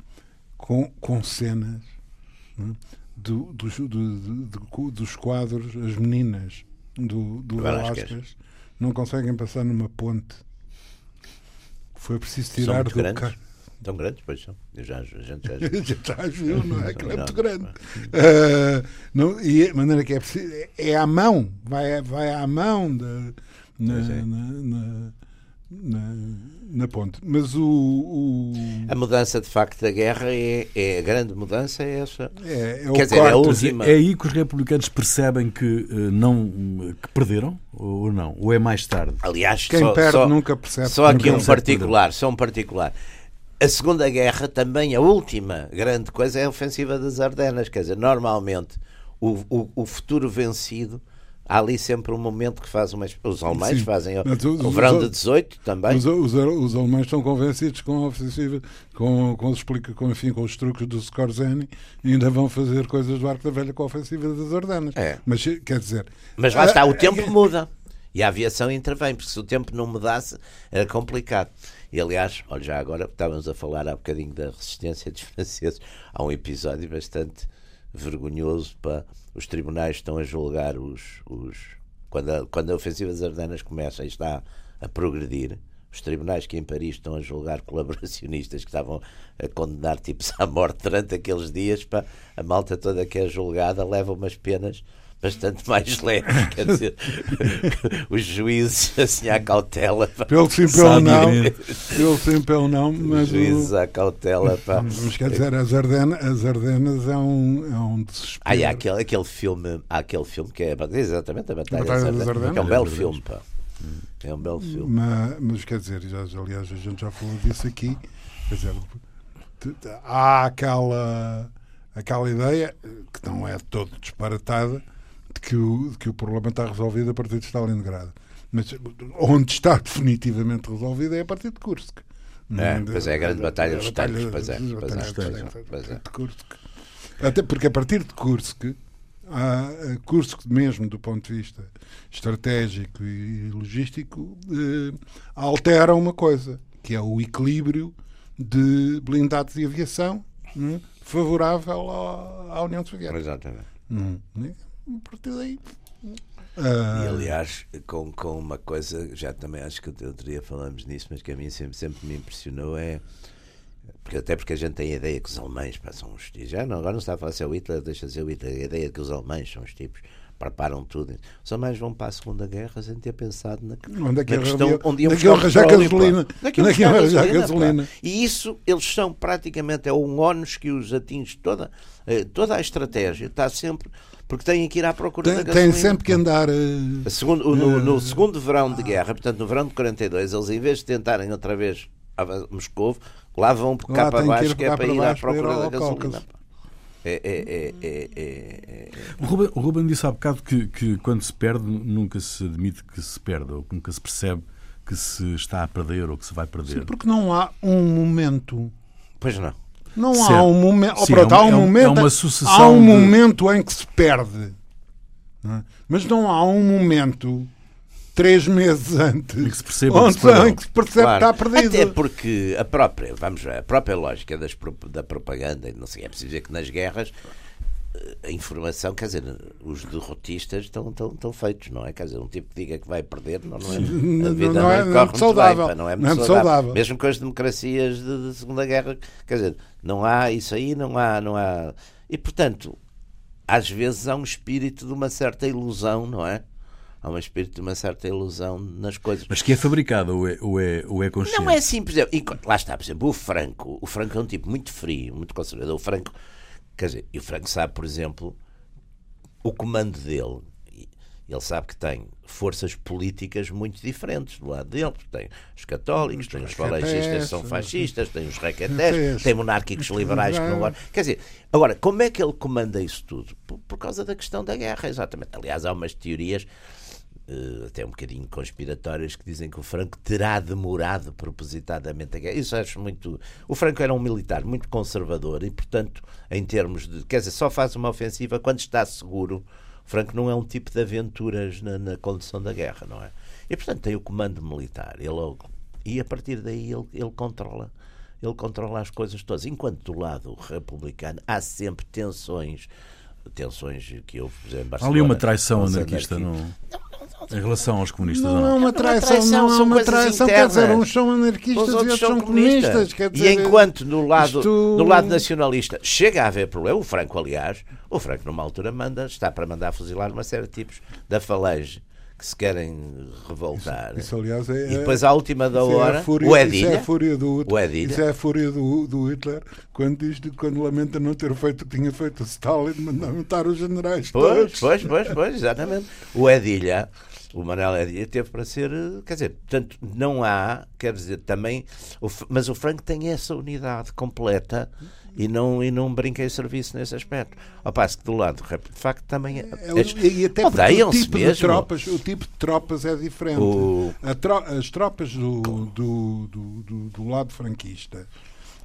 Speaker 2: com, com cenas não é? do, dos, do- do- do- dos quadros, as meninas do, do.
Speaker 3: Velázquez
Speaker 2: não conseguem passar numa ponte. Foi preciso tirar do
Speaker 3: grandes.
Speaker 2: carro.
Speaker 3: Tão grandes, pois são. Eu já, a gente já.
Speaker 2: Já já viu, não é? Que é muito grande. Ah, não, e a maneira que é preciso. é- É à mão, vai, vai à mão da, na,
Speaker 3: é.
Speaker 2: na, na, na, na ponte. Mas o. o
Speaker 3: A mudança de facto da guerra é, é a grande mudança, é essa.
Speaker 2: é, é o
Speaker 3: Quer dizer, é a última.
Speaker 1: é aí que os republicanos percebem que eh, não que perderam ou não? Ou é mais tarde?
Speaker 3: Aliás,
Speaker 2: Quem
Speaker 3: só,
Speaker 2: perde
Speaker 3: só,
Speaker 2: nunca percebe.
Speaker 3: só aqui um particular, só um particular. A Segunda Guerra também, a última grande coisa é a ofensiva das Ardenas. Quer dizer, normalmente o, o, o futuro vencido, há ali sempre um momento que faz uma. Os alemães
Speaker 2: Sim,
Speaker 3: fazem o,
Speaker 2: mas os-
Speaker 3: o
Speaker 2: os-
Speaker 3: verão de 18 também.
Speaker 2: Os, os, os alemães estão convencidos com a ofensiva, com, com, os, com, enfim, com os truques do Scorzeni, e ainda vão fazer coisas do Arco da Velha com a ofensiva das Ardenas.
Speaker 3: É.
Speaker 2: Mas quer dizer.
Speaker 3: Mas lá está,
Speaker 2: ah,
Speaker 3: o tempo muda. E a aviação intervém, porque se o tempo não mudasse, era complicado. E aliás, olha, já agora estávamos a falar há bocadinho da resistência dos franceses. Há um episódio bastante vergonhoso para os tribunais estão a julgar os. os quando, a, quando a ofensiva das Ardenas começa e está a progredir, os tribunais que em Paris estão a julgar colaboracionistas que estavam a condenar tipos à morte durante aqueles dias, para a malta toda que é julgada leva umas penas bastante mais leves, quer dizer, os juízes assim à cautela, pá,
Speaker 2: Pelo sim, pelo não. Pelo sim, pelo não.
Speaker 3: os
Speaker 2: Mas,
Speaker 3: juízes
Speaker 2: o,
Speaker 3: à cautela, pá.
Speaker 2: mas quer dizer, as Ardenas, as Ardenas é, um, é um desespero.
Speaker 3: Ah, e há aquele, aquele filme, há aquele filme que é exatamente a Batalha,
Speaker 2: Batalha
Speaker 3: das
Speaker 2: das
Speaker 3: Ardenas, que é um
Speaker 2: Ardenas.
Speaker 3: belo
Speaker 1: Ardenas.
Speaker 3: filme, pá. É um belo filme.
Speaker 2: Mas, mas quer dizer, já, aliás, a gente já falou disso aqui. Quer dizer, há aquela, aquela ideia, que não é todo disparatada, de que, o, de que o problema está resolvido a partir de Stalingrado. Mas onde está definitivamente resolvido é a partir de Kursk.
Speaker 3: É, pois é, a grande batalha dos
Speaker 2: batalha-
Speaker 3: tanques, pois é, pois é, é,
Speaker 2: dos tanques,
Speaker 3: pois é.
Speaker 2: Até porque a partir de Kursk, há, eh, Kursk mesmo do ponto de vista estratégico e logístico, eh, altera uma coisa, que é o equilíbrio de blindados e aviação hum, favorável à, à União Soviética.
Speaker 3: Exatamente.
Speaker 2: Hum, A partir daí.
Speaker 3: E
Speaker 2: ah,
Speaker 3: aliás, com, com uma coisa, já também acho que outro dia falamos nisso, mas que a mim sempre, sempre me impressionou é. Porque, até porque a gente tem a ideia que os alemães são os tipos. Já não, agora não está a falar se é o Hitler, deixa de ser o Hitler. A ideia de que os alemães são os tipos, preparam tudo. Os alemães vão para a Segunda Guerra sem ter pensado na,
Speaker 2: Onde é que
Speaker 3: na questão
Speaker 2: arranjar-
Speaker 3: onde iam
Speaker 2: onde
Speaker 3: buscar pá.
Speaker 2: gasolina?
Speaker 3: Iam buscar
Speaker 2: arranjar
Speaker 3: gasolina. E isso, eles são praticamente, é um ónus que os atinge toda, eh, toda a estratégia. Está sempre. Porque têm que ir à procura
Speaker 2: Tem,
Speaker 3: da gasolina.
Speaker 2: sempre que andar. eh,
Speaker 3: A segundo- no, no segundo verão de guerra, portanto, no verão de 42, eles em vez de tentarem outra vez a Moscou, lá vão por cá
Speaker 2: Lá
Speaker 3: para baixo, que é para ir à procura da gasolina. É, é, é, é, é, é-
Speaker 1: O Ruben, o Ruben disse há bocado que, que quando se perde, nunca se admite que se perde, ou que nunca se percebe que se está a perder ou que se vai perder.
Speaker 2: Sim, porque não há um momento.
Speaker 3: Pois não.
Speaker 2: Não há
Speaker 1: Certo.
Speaker 2: um momento. Oh, pronto,
Speaker 1: é um-
Speaker 2: há um
Speaker 1: é um-
Speaker 2: momento.
Speaker 1: é uma
Speaker 2: há
Speaker 1: sucessão
Speaker 2: um
Speaker 1: de-
Speaker 2: momento em que se perde. não é? Mas não há um momento, três meses antes,
Speaker 1: Em que se perceba
Speaker 2: onde
Speaker 1: que se
Speaker 2: em que se percebe
Speaker 3: Claro.
Speaker 2: que está perdido.
Speaker 3: Até porque a própria, vamos ver, a própria lógica das, da propaganda, não sei, é preciso dizer que nas guerras a informação, quer dizer, os derrotistas estão, estão, estão feitos, não é? Quer dizer, um tipo que diga que vai perder, não, não é? A vida
Speaker 2: não, é,
Speaker 3: corre
Speaker 2: não é
Speaker 3: muito
Speaker 2: saudável.
Speaker 3: bem, não é
Speaker 2: Não
Speaker 3: muito
Speaker 2: é
Speaker 3: saudável.
Speaker 2: saudável.
Speaker 3: Mesmo com as democracias de, de Segunda Guerra, quer dizer, não há isso aí, não há, não há. E portanto, às vezes há um espírito de uma certa ilusão, não é? Há um espírito de uma certa ilusão nas coisas.
Speaker 1: Mas que é fabricado ou é, ou é, ou é consciente?
Speaker 3: Não é assim, por exemplo, enquanto- lá está, por exemplo, o Franco, o Franco é um tipo muito frio, muito conservador. O Franco, quer dizer, e o Franco sabe, por exemplo, o comando dele. Ele sabe que tem forças políticas muito diferentes do lado dele. Tem os católicos, tem os falangistas que são fascistas, tem os requetés. tem monárquicos liberais que não gostam. Quer dizer, agora, como é que ele comanda isso tudo? Por, por causa da questão da guerra, exatamente. Aliás, há umas teorias eh, até um bocadinho conspiratórias que dizem que o Franco terá demorado propositadamente a guerra. Isso acho muito. O Franco era um militar muito conservador e, portanto, em termos de. Quer dizer, só faz uma ofensiva quando está seguro. O Franco não é um tipo de aventuras na, na condução da guerra, não é? E, portanto, tem o comando militar. Ele, logo- e a partir daí ele, ele controla. Ele controla as coisas todas. Enquanto do lado republicano há sempre tensões. Tensões que houve, por exemplo, em
Speaker 1: Há
Speaker 3: Barcelona.
Speaker 1: ali uma traição anarquista
Speaker 3: anarquistas.
Speaker 1: não? Em relação aos comunistas ou
Speaker 2: Não é
Speaker 1: não?
Speaker 2: uma
Speaker 3: Não é
Speaker 2: traição,
Speaker 3: traição,
Speaker 2: não é
Speaker 3: são
Speaker 2: uma traição. Quer dizer, uns são anarquistas
Speaker 3: Os
Speaker 2: e
Speaker 3: outros são
Speaker 2: comunistas.
Speaker 3: comunistas.
Speaker 2: Quer
Speaker 3: E
Speaker 2: dizer,
Speaker 3: enquanto no lado,
Speaker 2: isto-
Speaker 3: no lado nacionalista chega a haver problema, o Franco, aliás, o Franco numa altura manda, está para mandar fuzilar uma série de tipos da falange que se querem revoltar.
Speaker 2: Isso, aliás, é,
Speaker 3: e depois, à última da
Speaker 2: isso é
Speaker 3: hora,
Speaker 2: fúria-
Speaker 3: o
Speaker 2: Isso é
Speaker 3: Edilha,
Speaker 2: a fúria do. Isso é a fúria do, do Hitler quando, diz, quando lamenta não ter feito o que tinha feito o Stalin mandar matar os generais
Speaker 3: Pois,
Speaker 2: todos.
Speaker 3: pois, pois, pois, exatamente. O Edilha, o Manuel Edilha teve para ser, quer dizer, portanto, não há, quer dizer, também, mas o Franco tem essa unidade completa e não, e não brinca em serviço nesse aspecto. Ao passo que do lado de facto, também é,
Speaker 2: É, o- e até porque o tipo, de
Speaker 3: mesmo.
Speaker 2: tropas, o tipo de tropas é diferente.
Speaker 3: O-
Speaker 2: tro- as tropas do, do, do, do- do lado franquista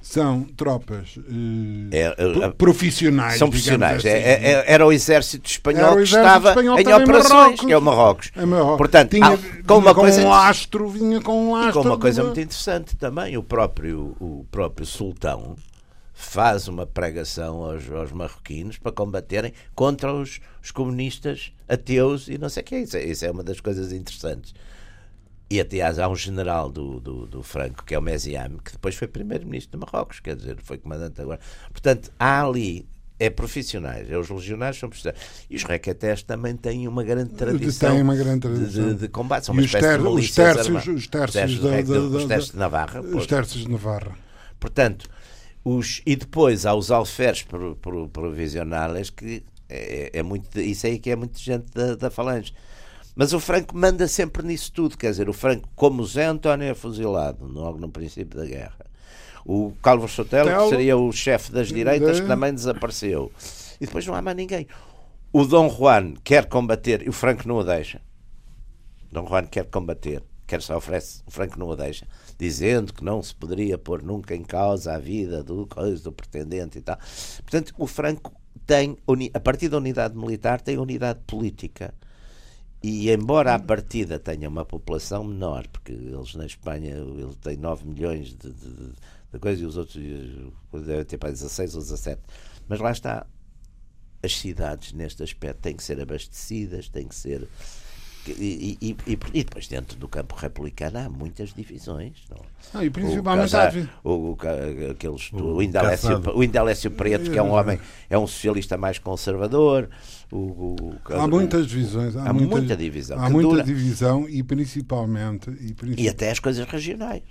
Speaker 2: são tropas eh,
Speaker 3: É, é, é,
Speaker 2: profissionais.
Speaker 3: São profissionais. É-
Speaker 2: assim.
Speaker 3: é- é- era o exército espanhol
Speaker 2: o
Speaker 3: que
Speaker 2: exército
Speaker 3: estava
Speaker 2: espanhol
Speaker 3: em
Speaker 2: que
Speaker 3: operações,
Speaker 2: Marrocos.
Speaker 3: que é o Marrocos.
Speaker 2: É Marrocos.
Speaker 3: Portanto,
Speaker 2: Tinha-
Speaker 3: há-
Speaker 2: vinha
Speaker 3: com uma
Speaker 2: com
Speaker 3: coisa
Speaker 2: um lastro, vinha com um
Speaker 3: E
Speaker 2: lastro.
Speaker 3: com uma coisa
Speaker 2: de-
Speaker 3: muito interessante também, o próprio, o próprio sultão faz uma pregação aos, aos marroquinos para combaterem contra os, os comunistas ateus e não sei o que é isso. é- Isso é uma das coisas interessantes. E até há um general do, do, do Franco, que é o Meziame, que depois foi primeiro-ministro de Marrocos, quer dizer, foi comandante agora. Portanto, há ali, é profissionais, é os legionários são profissionais. E os requetés também têm uma grande tradição,
Speaker 2: Têm uma grande
Speaker 3: de-
Speaker 2: tradição.
Speaker 3: de, de combate. São
Speaker 2: E
Speaker 3: uma
Speaker 2: os
Speaker 3: espécie
Speaker 2: ter-
Speaker 3: de
Speaker 2: os
Speaker 3: armadas.
Speaker 2: os tercios
Speaker 3: tercios
Speaker 2: da-
Speaker 3: de-
Speaker 2: da-
Speaker 3: os
Speaker 2: da-
Speaker 3: tercios de Navarra.
Speaker 2: Os terços de Navarra.
Speaker 3: Portanto, os, e depois há os alferes pro- pro- provisionais que é, é muito, isso aí que é muito gente da, da falange. Mas o Franco manda sempre nisso tudo, quer dizer, o Franco, como o Zé António é fuzilado logo no princípio da guerra, o Calvo Sotelo, que seria o chefe das direitas, que também desapareceu, e depois não há mais ninguém. O Dom Juan quer combater, e o Franco não o deixa. Dom Juan quer combater, quer se oferece, o Franco não o deixa, dizendo que não se poderia pôr nunca em causa a vida do, do pretendente e tal. Portanto, o Franco tem, a partir da unidade militar, tem unidade política. E embora a partida tenha uma população menor, porque eles na Espanha ele tem 9 milhões de, de, de, coisas e os outros devem ter para 16 ou 17. Mas lá está, as cidades neste aspecto têm que ser abastecidas, têm que ser. E, e, e, e depois dentro do campo republicano há muitas divisões. Não?
Speaker 2: Ah, e principalmente
Speaker 3: o, Casar- o, o, aqueles,
Speaker 1: O
Speaker 3: o, Indalécio, o Indalécio Preto, que é um homem, é um socialista mais conservador. O, o- o-
Speaker 2: Há muitas divisões. Há,
Speaker 3: há
Speaker 2: muitas-
Speaker 3: muita divisão,
Speaker 2: Há muita
Speaker 3: dura.
Speaker 2: divisão e principalmente. E, princi-
Speaker 3: E até as coisas regionais.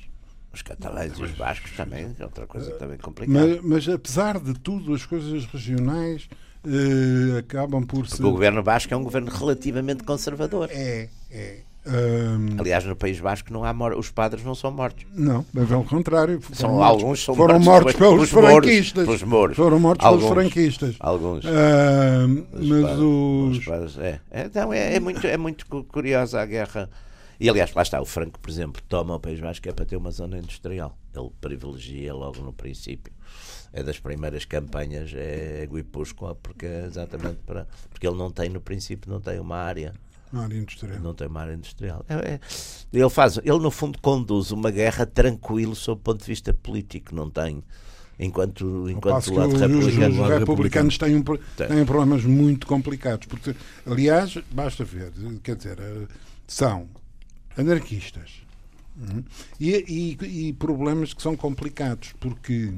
Speaker 3: Os catalães e os bascos também, é outra coisa também complicada.
Speaker 2: mas, mas apesar de tudo, as coisas regionais eh, acabam por ser.
Speaker 3: O governo basco é um governo relativamente conservador.
Speaker 2: É, é. Ahm,
Speaker 3: Aliás, no País Basco não há mor- os padres não são mortos.
Speaker 2: não, mas ao contrário. Foram
Speaker 3: São,
Speaker 2: mortos,
Speaker 3: alguns são
Speaker 2: foram
Speaker 3: mortos
Speaker 2: mortos pelos
Speaker 3: pelos mouros,
Speaker 2: franquistas.
Speaker 3: pelos mouros.
Speaker 2: Foram mortos
Speaker 3: Alguns.
Speaker 2: pelos franquistas.
Speaker 3: Alguns.
Speaker 2: Mas
Speaker 3: padres-
Speaker 2: os.
Speaker 3: os padres- é, não, é, é muito, é muito cu- curiosa a guerra. E aliás, lá está, o Franco, por exemplo, toma o País Basco é para ter uma zona industrial. Ele privilegia logo no princípio. É das primeiras campanhas, é Guipúzcoa, porque é exatamente para. Porque ele não tem, no princípio, não tem uma área.
Speaker 2: Na área industrial.
Speaker 3: Não tem uma área industrial. É- é- ele faz, ele no fundo conduz uma guerra tranquilo sob o ponto de vista político, não tem enquanto, enquanto o lado
Speaker 2: os,
Speaker 3: republicano.
Speaker 2: os
Speaker 1: lado
Speaker 2: republicanos têm, um, têm problemas muito complicados. Porque, aliás, basta ver, quer dizer, são anarquistas uhum, e, e- e problemas que são complicados, porque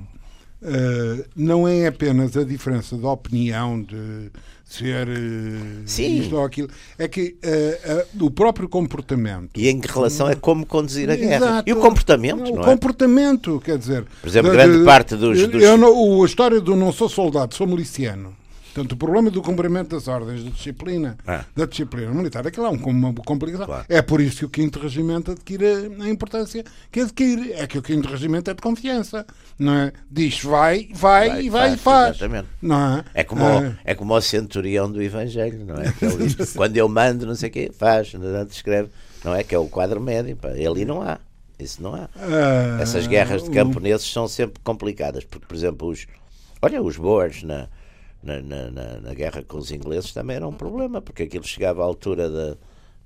Speaker 2: eh, não é apenas a diferença de opinião de ser eh,
Speaker 3: Sim.
Speaker 2: isto ou aquilo, é que eh, o próprio comportamento.
Speaker 3: E em relação a como conduzir a guerra.
Speaker 2: Exato.
Speaker 3: E o comportamento,
Speaker 2: o
Speaker 3: não é?
Speaker 2: comportamento, quer dizer.
Speaker 3: Por exemplo,
Speaker 2: de-
Speaker 3: grande
Speaker 2: de-
Speaker 3: parte dos- dos-
Speaker 2: não- o- a história do não sou soldado, sou miliciano. Portanto, o problema do cumprimento das ordens, da disciplina,
Speaker 3: Ah.
Speaker 2: da disciplina militar, aquilo é um- uma complicação.
Speaker 3: Claro.
Speaker 2: É por isso que o quinto regimento adquire a importância que adquire. É que o quinto regimento é de confiança, não é? Diz vai, vai,
Speaker 3: Vai,
Speaker 2: e vai
Speaker 3: faz,
Speaker 2: e faz.
Speaker 3: exatamente.
Speaker 2: Não é?
Speaker 3: É como, o, é como o centurião do Evangelho, não é? Diz, quando eu mando, não sei o quê, faz, não escreve. Não é? Que é o quadro médio. Pá. Ali não há. Isso não há.
Speaker 2: ah,
Speaker 3: Essas guerras de camponeses são sempre complicadas, porque, por exemplo, os, olha, os Boers na, na, na, na- na guerra com os ingleses também era um problema, porque aquilo chegava à altura da-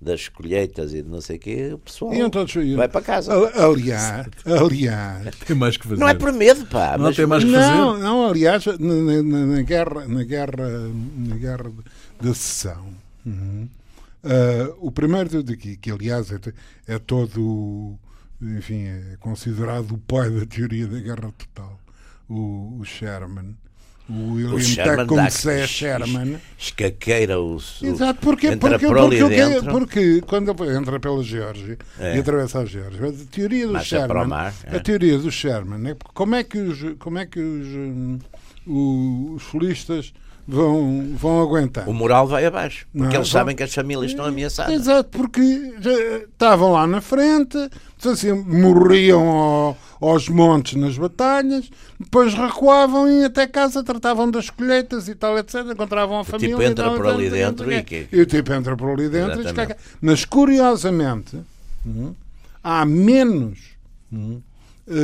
Speaker 3: das colheitas e de não sei o quê, o pessoal
Speaker 2: todos- iam-
Speaker 3: vai para casa.
Speaker 2: Aliás, aliás,
Speaker 1: Tem mais que fazer.
Speaker 3: Não é por medo, pá.
Speaker 1: Não
Speaker 3: mas,
Speaker 1: tem mais que
Speaker 2: não,
Speaker 1: fazer.
Speaker 2: não, aliás, na, na- na- guerra, na guerra, na guerra da secessão, uhum, ah, o primeiro daqui, que aliás é, é todo, enfim, é considerado o pai da teoria da guerra total, o, o Sherman. O William
Speaker 3: o Sherman
Speaker 2: Tecum C. Sherman.
Speaker 3: escaqueira o,
Speaker 2: Exato, porque,
Speaker 3: entra
Speaker 2: porque,
Speaker 3: por
Speaker 2: porque, porque, porque quando entra pela Geórgia
Speaker 3: É.
Speaker 2: e atravessa a Geórgia, a teoria do
Speaker 3: o
Speaker 2: Sherman,
Speaker 3: mar, é.
Speaker 2: a teoria do Sherman é como é que os, como é que os, hum, os solistas vão, vão aguentar.
Speaker 3: o moral vai abaixo, porque
Speaker 2: Não,
Speaker 3: eles
Speaker 2: vão-
Speaker 3: sabem que as famílias estão ameaçadas.
Speaker 2: Exato, porque já estavam lá na frente, assim, morriam ao- aos montes nas batalhas, depois recuavam e até casa tratavam das colheitas e tal, etc. Encontravam a família.
Speaker 3: tipo
Speaker 2: e
Speaker 3: entra
Speaker 2: tal,
Speaker 3: por ali dentro e que-
Speaker 2: E o tipo entra por ali dentro e
Speaker 3: Exatamente.
Speaker 2: descaca. Mas curiosamente, hum, há menos eh,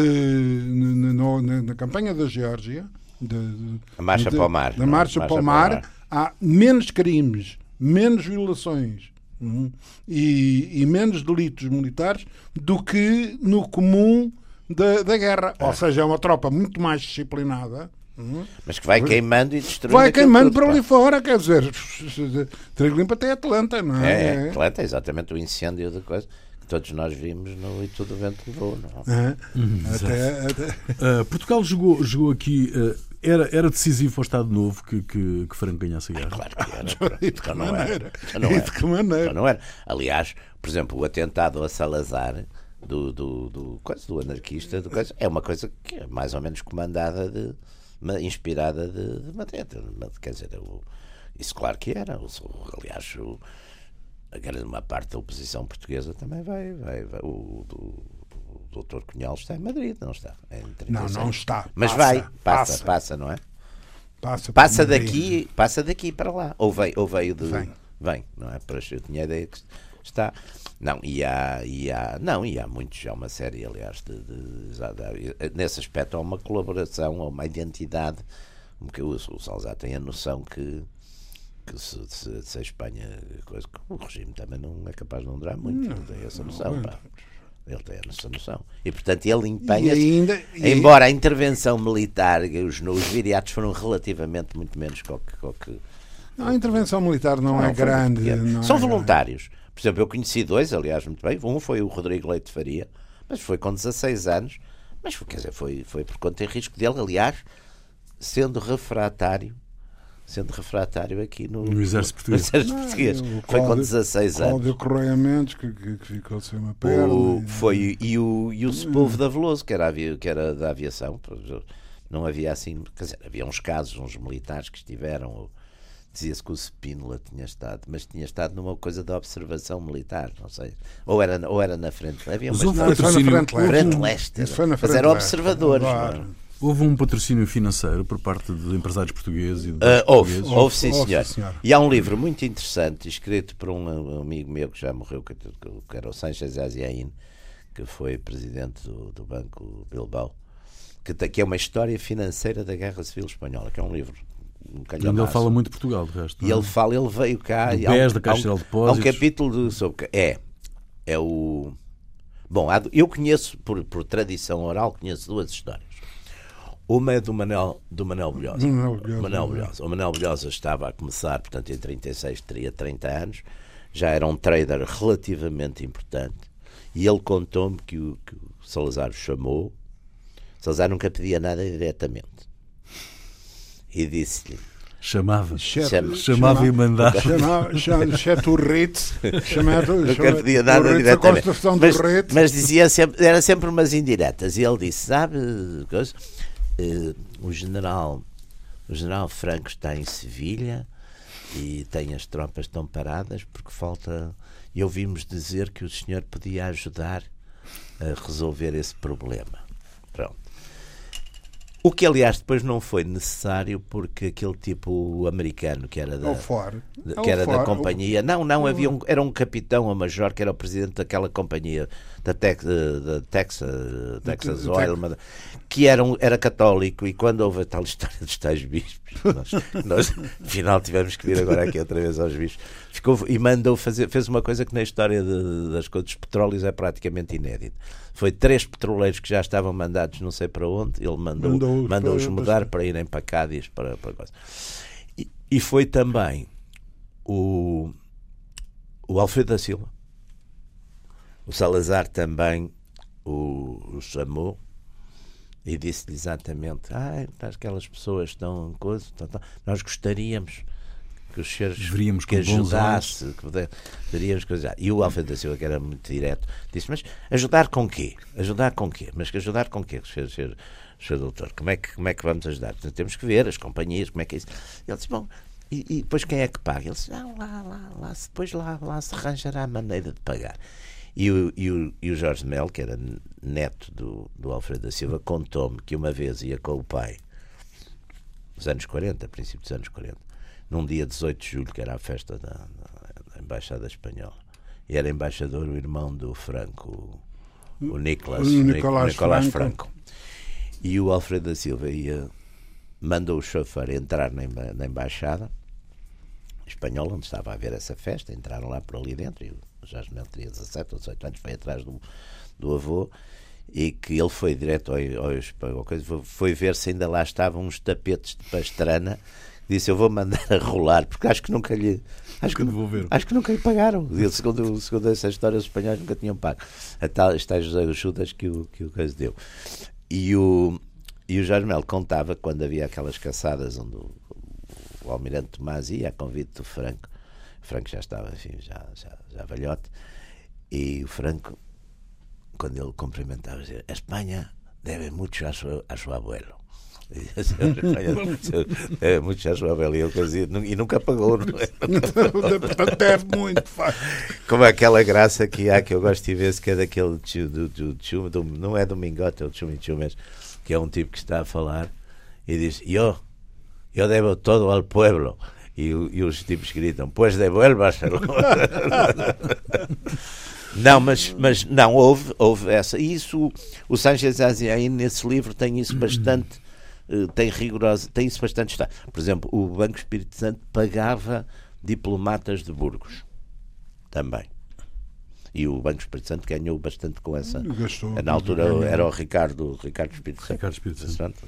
Speaker 2: na, campanha da Geórgia. de- de-
Speaker 3: A marcha para o mar,
Speaker 2: Da
Speaker 3: é?
Speaker 2: marcha, para o
Speaker 3: o
Speaker 2: mar, há menos crimes, menos violações hum, e, e menos delitos militares do que no comum da, da guerra.
Speaker 3: É.
Speaker 2: Ou seja, é uma tropa muito mais disciplinada. hum,
Speaker 3: Mas que vai queimando e destruindo.
Speaker 2: Vai queimando para ali fora, quer dizer, trigo limpo até Atlanta, não
Speaker 3: É,
Speaker 2: é?
Speaker 3: é, Atlanta, exatamente o incêndio da coisa que todos nós vimos no E Tudo o Vento Levou. Não?
Speaker 2: É. Até, até-
Speaker 1: Uh, Portugal jogou, jogou aqui. uh, era, era decisivo ao Estado Novo que, que, que Franco ganhasse a guerra.
Speaker 3: Claro que era.
Speaker 2: E de que
Speaker 3: Então não era.
Speaker 2: maneira?
Speaker 3: Então não
Speaker 2: E
Speaker 3: era.
Speaker 2: de que maneira?
Speaker 3: Então não era. Aliás, por exemplo, o atentado a Salazar do, do, do, coisa, do anarquista do coisa, é uma coisa que é mais ou menos comandada de inspirada de, de Madrid. Quer dizer, o- isso claro que era. O- aliás, o, a grande uma parte da oposição portuguesa também vai. vai, vai o, do, o doutor Cunhal está em Madrid, não está? É
Speaker 2: Não,
Speaker 3: 36.
Speaker 2: não está.
Speaker 3: Mas
Speaker 2: Passa,
Speaker 3: vai, passa,
Speaker 2: passa.
Speaker 3: passa, não é?
Speaker 2: Passa,
Speaker 3: Passa
Speaker 2: Madrid.
Speaker 3: daqui, passa daqui para lá. Ou veio, ou veio de.
Speaker 2: Vem.
Speaker 3: Vem, não é? Para eu tinha a ideia que está. Não, e há, e há, não, e há muitos, há uma série, aliás, de, de- já dá- nesse aspecto há uma colaboração, há uma identidade, porque o, o Salazar tem a noção que, que se, se, se a Espanha, coisa, que o regime também não é capaz de não durar muito, ele tem essa noção, pá. Ele tem essa noção. E portanto ele empenha-se.
Speaker 2: ainda.
Speaker 3: Embora a intervenção militar, os, os viriatos foram relativamente muito menos que o que.
Speaker 2: Não, a intervenção militar não,
Speaker 3: não,
Speaker 2: é grande. não
Speaker 3: São
Speaker 2: é grande.
Speaker 3: Por exemplo, eu conheci dois, aliás, muito bem. Um foi o Rodrigo Leite Faria, mas foi com 16 anos. Mas foi, quer dizer, foi, foi por conta e risco dele, aliás, sendo refratário. Sendo refratário aqui no,
Speaker 1: No Exército
Speaker 3: no
Speaker 1: Português.
Speaker 3: Exército
Speaker 2: Não,
Speaker 3: Português.
Speaker 2: o
Speaker 3: Foi com
Speaker 2: Cláudio-
Speaker 3: 16 anos.
Speaker 2: Cláudio Correia Mendes, que, que, que ficou sem uma perna.
Speaker 3: O,
Speaker 2: e-
Speaker 3: foi, e o, e o Sepúlveda Veloso, que era, que era da aviação. Não havia assim. Quer dizer, havia uns casos, uns militares que estiveram. ou Dizia-se que o Spínola tinha estado, mas tinha estado numa coisa de observação militar, não sei. Ou era, ou era na frente. Havia
Speaker 1: Mas
Speaker 3: uma
Speaker 1: houve
Speaker 2: na frente leste.
Speaker 3: frente leste.
Speaker 2: Isso foi na
Speaker 3: Mas
Speaker 2: frente
Speaker 3: eram
Speaker 2: leste,
Speaker 3: observadores.
Speaker 2: claro.
Speaker 3: é?
Speaker 1: Houve um patrocínio financeiro por parte de empresários portugueses e de
Speaker 3: Ah, houve,
Speaker 1: portugueses.
Speaker 3: houve sim,
Speaker 2: Houve,
Speaker 3: senhor.
Speaker 2: senhor.
Speaker 3: E há um livro muito interessante, escrito por um amigo meu que já morreu, que, que era o Sanchez Aziaín, que foi presidente do, do Banco Bilbao, que, que é uma história financeira da Guerra Civil Espanhola, que é um livro um
Speaker 1: ele fala muito Portugal, de resto.
Speaker 3: E
Speaker 1: é?
Speaker 3: ele fala, ele veio cá
Speaker 1: Do BES, da Caixa de
Speaker 3: Há um
Speaker 1: Depósitos.
Speaker 3: capítulo de, sobre é é o bom, há- eu conheço por, por tradição oral conheço duas histórias. Uma é do Manel, do Manel Bolhosa.
Speaker 2: Manel Bolhosa,
Speaker 3: Manel
Speaker 2: é.
Speaker 3: Bolhosa. O Manel Bolhosa estava a começar, portanto, em 36 teria 30 anos, já era um trader relativamente importante, e ele contou-me que o, que o Salazar o chamou. Salazar nunca pedia nada diretamente. E disse-lhe:
Speaker 1: Chamava.
Speaker 3: Chama-
Speaker 1: Chamava e mandava.
Speaker 2: Chamava, chamava, Ritz, chamava,
Speaker 3: Nunca
Speaker 2: chamava-
Speaker 3: pedia nada
Speaker 2: o Ritz, a
Speaker 3: diretamente.
Speaker 2: construção
Speaker 3: Mas, mas dizia sempre, era sempre umas indiretas. E ele disse: Sabe, coisa? Eh, o general o general Franco está em Sevilha e tem as tropas tão paradas porque falta. E ouvimos dizer que o senhor podia ajudar a resolver esse problema. O que, aliás, depois não foi necessário porque aquele tipo americano que era da, de- que era da
Speaker 2: fora.
Speaker 3: companhia. Não, não, havia um, era um capitão ou major que era o presidente daquela companhia da, Tex, eh, da Texas, Texas
Speaker 2: de-
Speaker 3: Oil, mas- que era, um, era católico e quando houve a tal história dos tais bispos, nós, nós afinal tivemos que vir agora aqui outra vez aos bispos, ficou, e mandou fazer, fez uma coisa que na história de- das coisas dos petróleos é praticamente inédito. Foi três petroleiros que já estavam mandados não sei para onde, ele mandou,
Speaker 2: Mandou-os
Speaker 3: mandou-os
Speaker 2: para-
Speaker 3: mudar para irem para Cádiz, para, para coisa. E, e foi também o, o Alfredo da Silva. O Salazar também o, o chamou e disse-lhe exatamente: ah, aquelas pessoas estão. Coisa, estão- estão- nós gostaríamos que os senhores
Speaker 1: Veríamos
Speaker 3: que ajudasse, que veríamos que ajudasse. E o Alfredo da Silva, que era muito direto, disse: Mas ajudar com quê? Ajudar com quê? Mas que ajudar com quê, senhor, senhor, senhor doutor? Como é, que, como é que vamos ajudar? Portanto, Temos que ver as companhias, como é que é isso. Ele disse: Bom, e, e depois quem é que paga? Ele disse: Não, lá, lá, lá, se- depois lá, lá se arranjará a maneira de pagar. E o, e o, e o Jorge Mel, que era neto do, do Alfredo da Silva, contou-me que uma vez ia com o pai, nos anos 40, princípio dos anos 40, num dia 18 de julho, que era a festa da, da- da Embaixada Espanhola. E era embaixador o irmão do Franco, o, o Nicolas,
Speaker 2: O
Speaker 3: o Nic-
Speaker 2: Nicolás
Speaker 3: Nicolás
Speaker 2: Franco.
Speaker 3: Franco. E o Alfredo da Silva ia, mandou o chofer entrar na, na Embaixada Espanhola, onde estava a ver essa festa. Entraram lá por ali dentro e o Jorge Mel teria 17 ou 18 anos, foi atrás do, do avô. E que ele foi direto ao, ao, ao foi ver se ainda lá estavam uns tapetes de pastrana. Disse: Eu vou mandar a rolar, porque acho que nunca lhe. Acho que,
Speaker 1: devolveram.
Speaker 3: acho que nunca lhe pagaram. Segundo, segundo essa história, os espanhóis nunca tinham pago. A tal, está José Judas que o, que o coisa deu. E o, e o Jorge Mel contava quando havia aquelas caçadas onde o, o almirante Tomás ia a convite do Franco, o Franco já estava, enfim, já, já, já velhote, e o Franco, quando ele cumprimentava, dizia: A Espanha deve muito a seu, a seu abuelo. E deve muito abuelo. E ele fazia, e nunca pagou, não é?
Speaker 2: Portanto, deve muito. faz.
Speaker 3: Como aquela graça que há que eu gosto de ver, que é daquele tio, do, do, tio- do- não é do Mingote, é o Chumichu mesmo, que é um tipo que está a falar e diz: Eu, eu devo todo ao pueblo. E, e os tipos gritam: Pois devuélvaselo. Não, mas, mas não, houve, houve essa. E isso, o Sanchez Aziain, nesse livro, tem isso bastante, tem rigorosa, tem isso bastante está. Por exemplo, o Banco Espírito Santo pagava diplomatas de Burgos também. E o Banco Espírito Santo ganhou bastante com essa.
Speaker 2: Gastou.
Speaker 3: Na altura
Speaker 2: ganhou.
Speaker 3: era o Ricardo, Ricardo Espírito Santo.
Speaker 1: Ricardo Espírito Santo.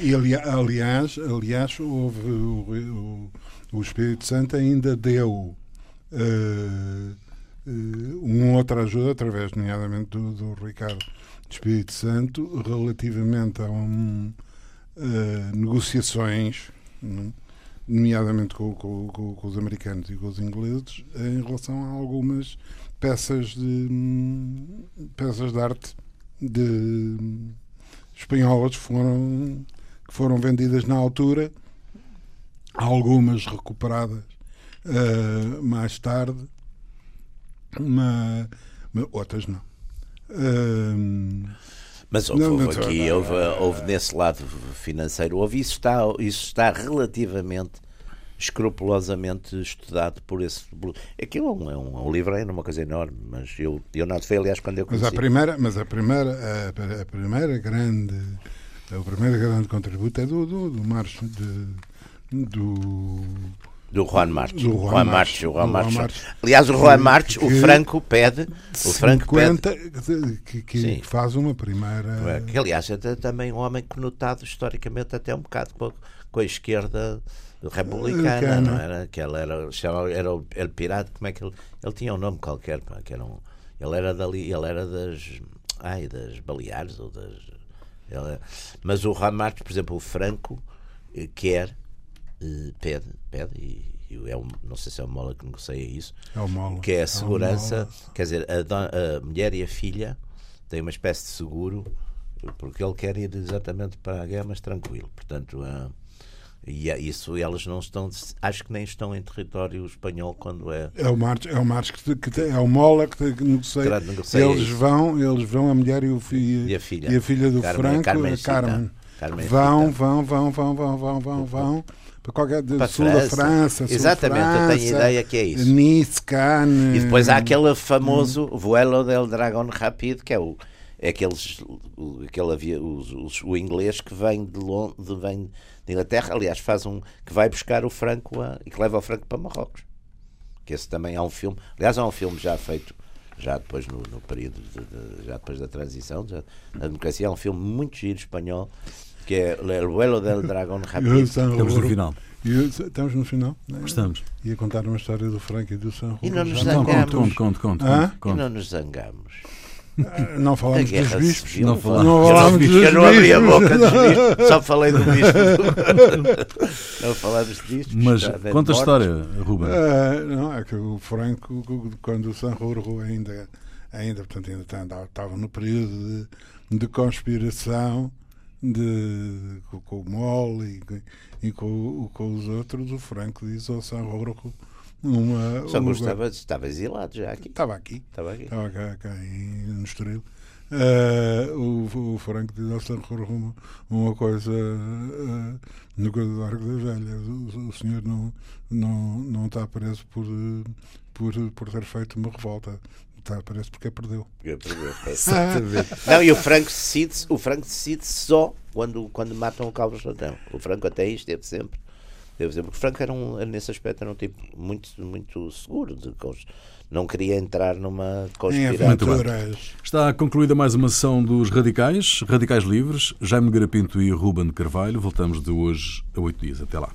Speaker 2: E ali- aliás, aliás houve, o, o, o Espírito Santo ainda deu eh, eh, uma outra ajuda, através, nomeadamente, do, do Ricardo Espírito Santo, relativamente a um, eh, negociações, hum, nomeadamente com, com- com- com os americanos e com os ingleses, em relação a algumas peças de, hum, peças de arte de hum, espanholas que foram, que foram vendidas na altura, algumas recuperadas eh, mais tarde, mas, mas outras não.
Speaker 3: Mas houve,
Speaker 2: Não,
Speaker 3: houve
Speaker 2: não,
Speaker 3: aqui,
Speaker 2: não,
Speaker 3: houve, houve nesse lado financeiro, houve, isso está, isso está relativamente escrupulosamente estudado por esse. Aquilo é um, é um, é um livro, é uma coisa enorme, mas eu, eu não foi, aliás, quando eu
Speaker 2: mas
Speaker 3: conheci.
Speaker 2: a primeira, mas a primeira, a, a primeira grande, o primeiro grande contributo é do do, do de, do
Speaker 3: Do Juan Marques.
Speaker 2: Do Juan
Speaker 3: Juan
Speaker 2: Do Juan.
Speaker 3: Marques. Aliás, o Juan Marques, o
Speaker 2: que-
Speaker 3: Franco pede. O Franco pede.
Speaker 2: 50, que, que
Speaker 3: Sim.
Speaker 2: faz uma primeira.
Speaker 3: Que, aliás, é também um homem conotado historicamente até um bocado com a, com a esquerda republicana,
Speaker 2: Republicana.
Speaker 3: não era? Que ele era, era o El Pirata, como é que ele. Ele tinha um nome qualquer, pá, que era um, ele era dali, ele era das. Ai, das Baleares ou das. ele é- mas o Juan Marques, por exemplo, o Franco eh, quer, eh, pede, pede, e, e é um, não sei se é o Mola que negocia isso,
Speaker 2: É o Mola.
Speaker 3: que é
Speaker 2: É
Speaker 3: a
Speaker 2: o
Speaker 3: segurança,
Speaker 2: Mola.
Speaker 3: quer dizer, a, don- a mulher e a filha têm uma espécie de seguro, porque ele quer ir exatamente para a guerra, mas tranquilo. Portanto, ah, e é isso elas não estão, acho que nem estão em território espanhol quando é.
Speaker 2: É o Marques, é o Marques que, que é o Mola que, que negocia.
Speaker 3: Negociar
Speaker 2: Eles
Speaker 3: isso.
Speaker 2: vão, eles vão, a mulher e, o
Speaker 3: E a filha.
Speaker 2: e a filha do
Speaker 3: Carmen-
Speaker 2: Franco,
Speaker 3: Carmencita.
Speaker 2: a Carmen.
Speaker 3: Carmencita.
Speaker 2: Vão, vão, vão, vão, vão, vão, vão, vão. Para qualquer
Speaker 3: Para a
Speaker 2: sul da
Speaker 3: França.
Speaker 2: França. sul
Speaker 3: Exatamente, eu tenho
Speaker 2: França,
Speaker 3: ideia que é isso.
Speaker 2: Nice, Cannes.
Speaker 3: E depois há aquele
Speaker 2: Hum.
Speaker 3: famoso Vuelo del Dragón Rápido, que é o é aqueles o, aquele havia os, os- o inglês que vem de, Lon- de vem de Inglaterra, aliás, faz um que vai buscar o Franco a- e que leva o Franco para Marrocos. Que esse também é um filme, aliás, é um filme já feito já depois no, no período de, de- já depois da transição, já, da democracia, é um filme muito giro espanhol que é El Vuelo del Dragón
Speaker 2: o
Speaker 3: Rápido.
Speaker 2: San
Speaker 1: Estamos no final.
Speaker 2: e o- estamos no final? né?
Speaker 1: Estamos.
Speaker 2: Ia contar uma história do Franco e do San
Speaker 3: E não nos zangamos.
Speaker 1: conte, conte, conte, conte.
Speaker 2: Hã?
Speaker 1: conte,
Speaker 3: E não nos zangamos.
Speaker 2: Ah, Não
Speaker 3: A
Speaker 2: falamos dos bispos.
Speaker 3: civil,
Speaker 1: não falamos.
Speaker 2: Não
Speaker 3: eu,
Speaker 2: falamos
Speaker 3: não, eu não abri a boca dos bispos, só falei do bispo. não falamos disto.
Speaker 1: Mas conta a história, Ruben.
Speaker 2: Ah, não, é que o Franco, quando o Sanruro ainda, ainda, portanto, ainda estava, estava no período de, de conspiração de, com, com o Mol e, com- e com, com os outros, o Franco disse ao Sanruro uma.
Speaker 3: Só
Speaker 2: uma-
Speaker 3: gostava, estava exilado já aqui.
Speaker 2: Estava aqui.
Speaker 3: Estava aqui.
Speaker 2: Estava cá, cá em, no Estoril. Ah, o, o Franco diz ao Sanruro uma, uma coisa ah, no coisa do Arco das Velhas. O, o senhor não, não, não está preso por, por, por ter feito uma revolta. Está preso porque perdeu.
Speaker 3: Eu pergunto. Não, e o Franco decide o Franco decide só quando, quando matam o Calvo Santão. O Franco até aí esteve sempre. Esteve sempre. Porque o Franco era um, nesse aspecto era um tipo muito, muito seguro. De, cons- não queria entrar numa conspiração.
Speaker 1: Está concluída mais uma sessão dos Radicais, Radicais Livres, Jaime Garapinto e Ruben de Carvalho. Voltamos de hoje a oito dias. Até lá.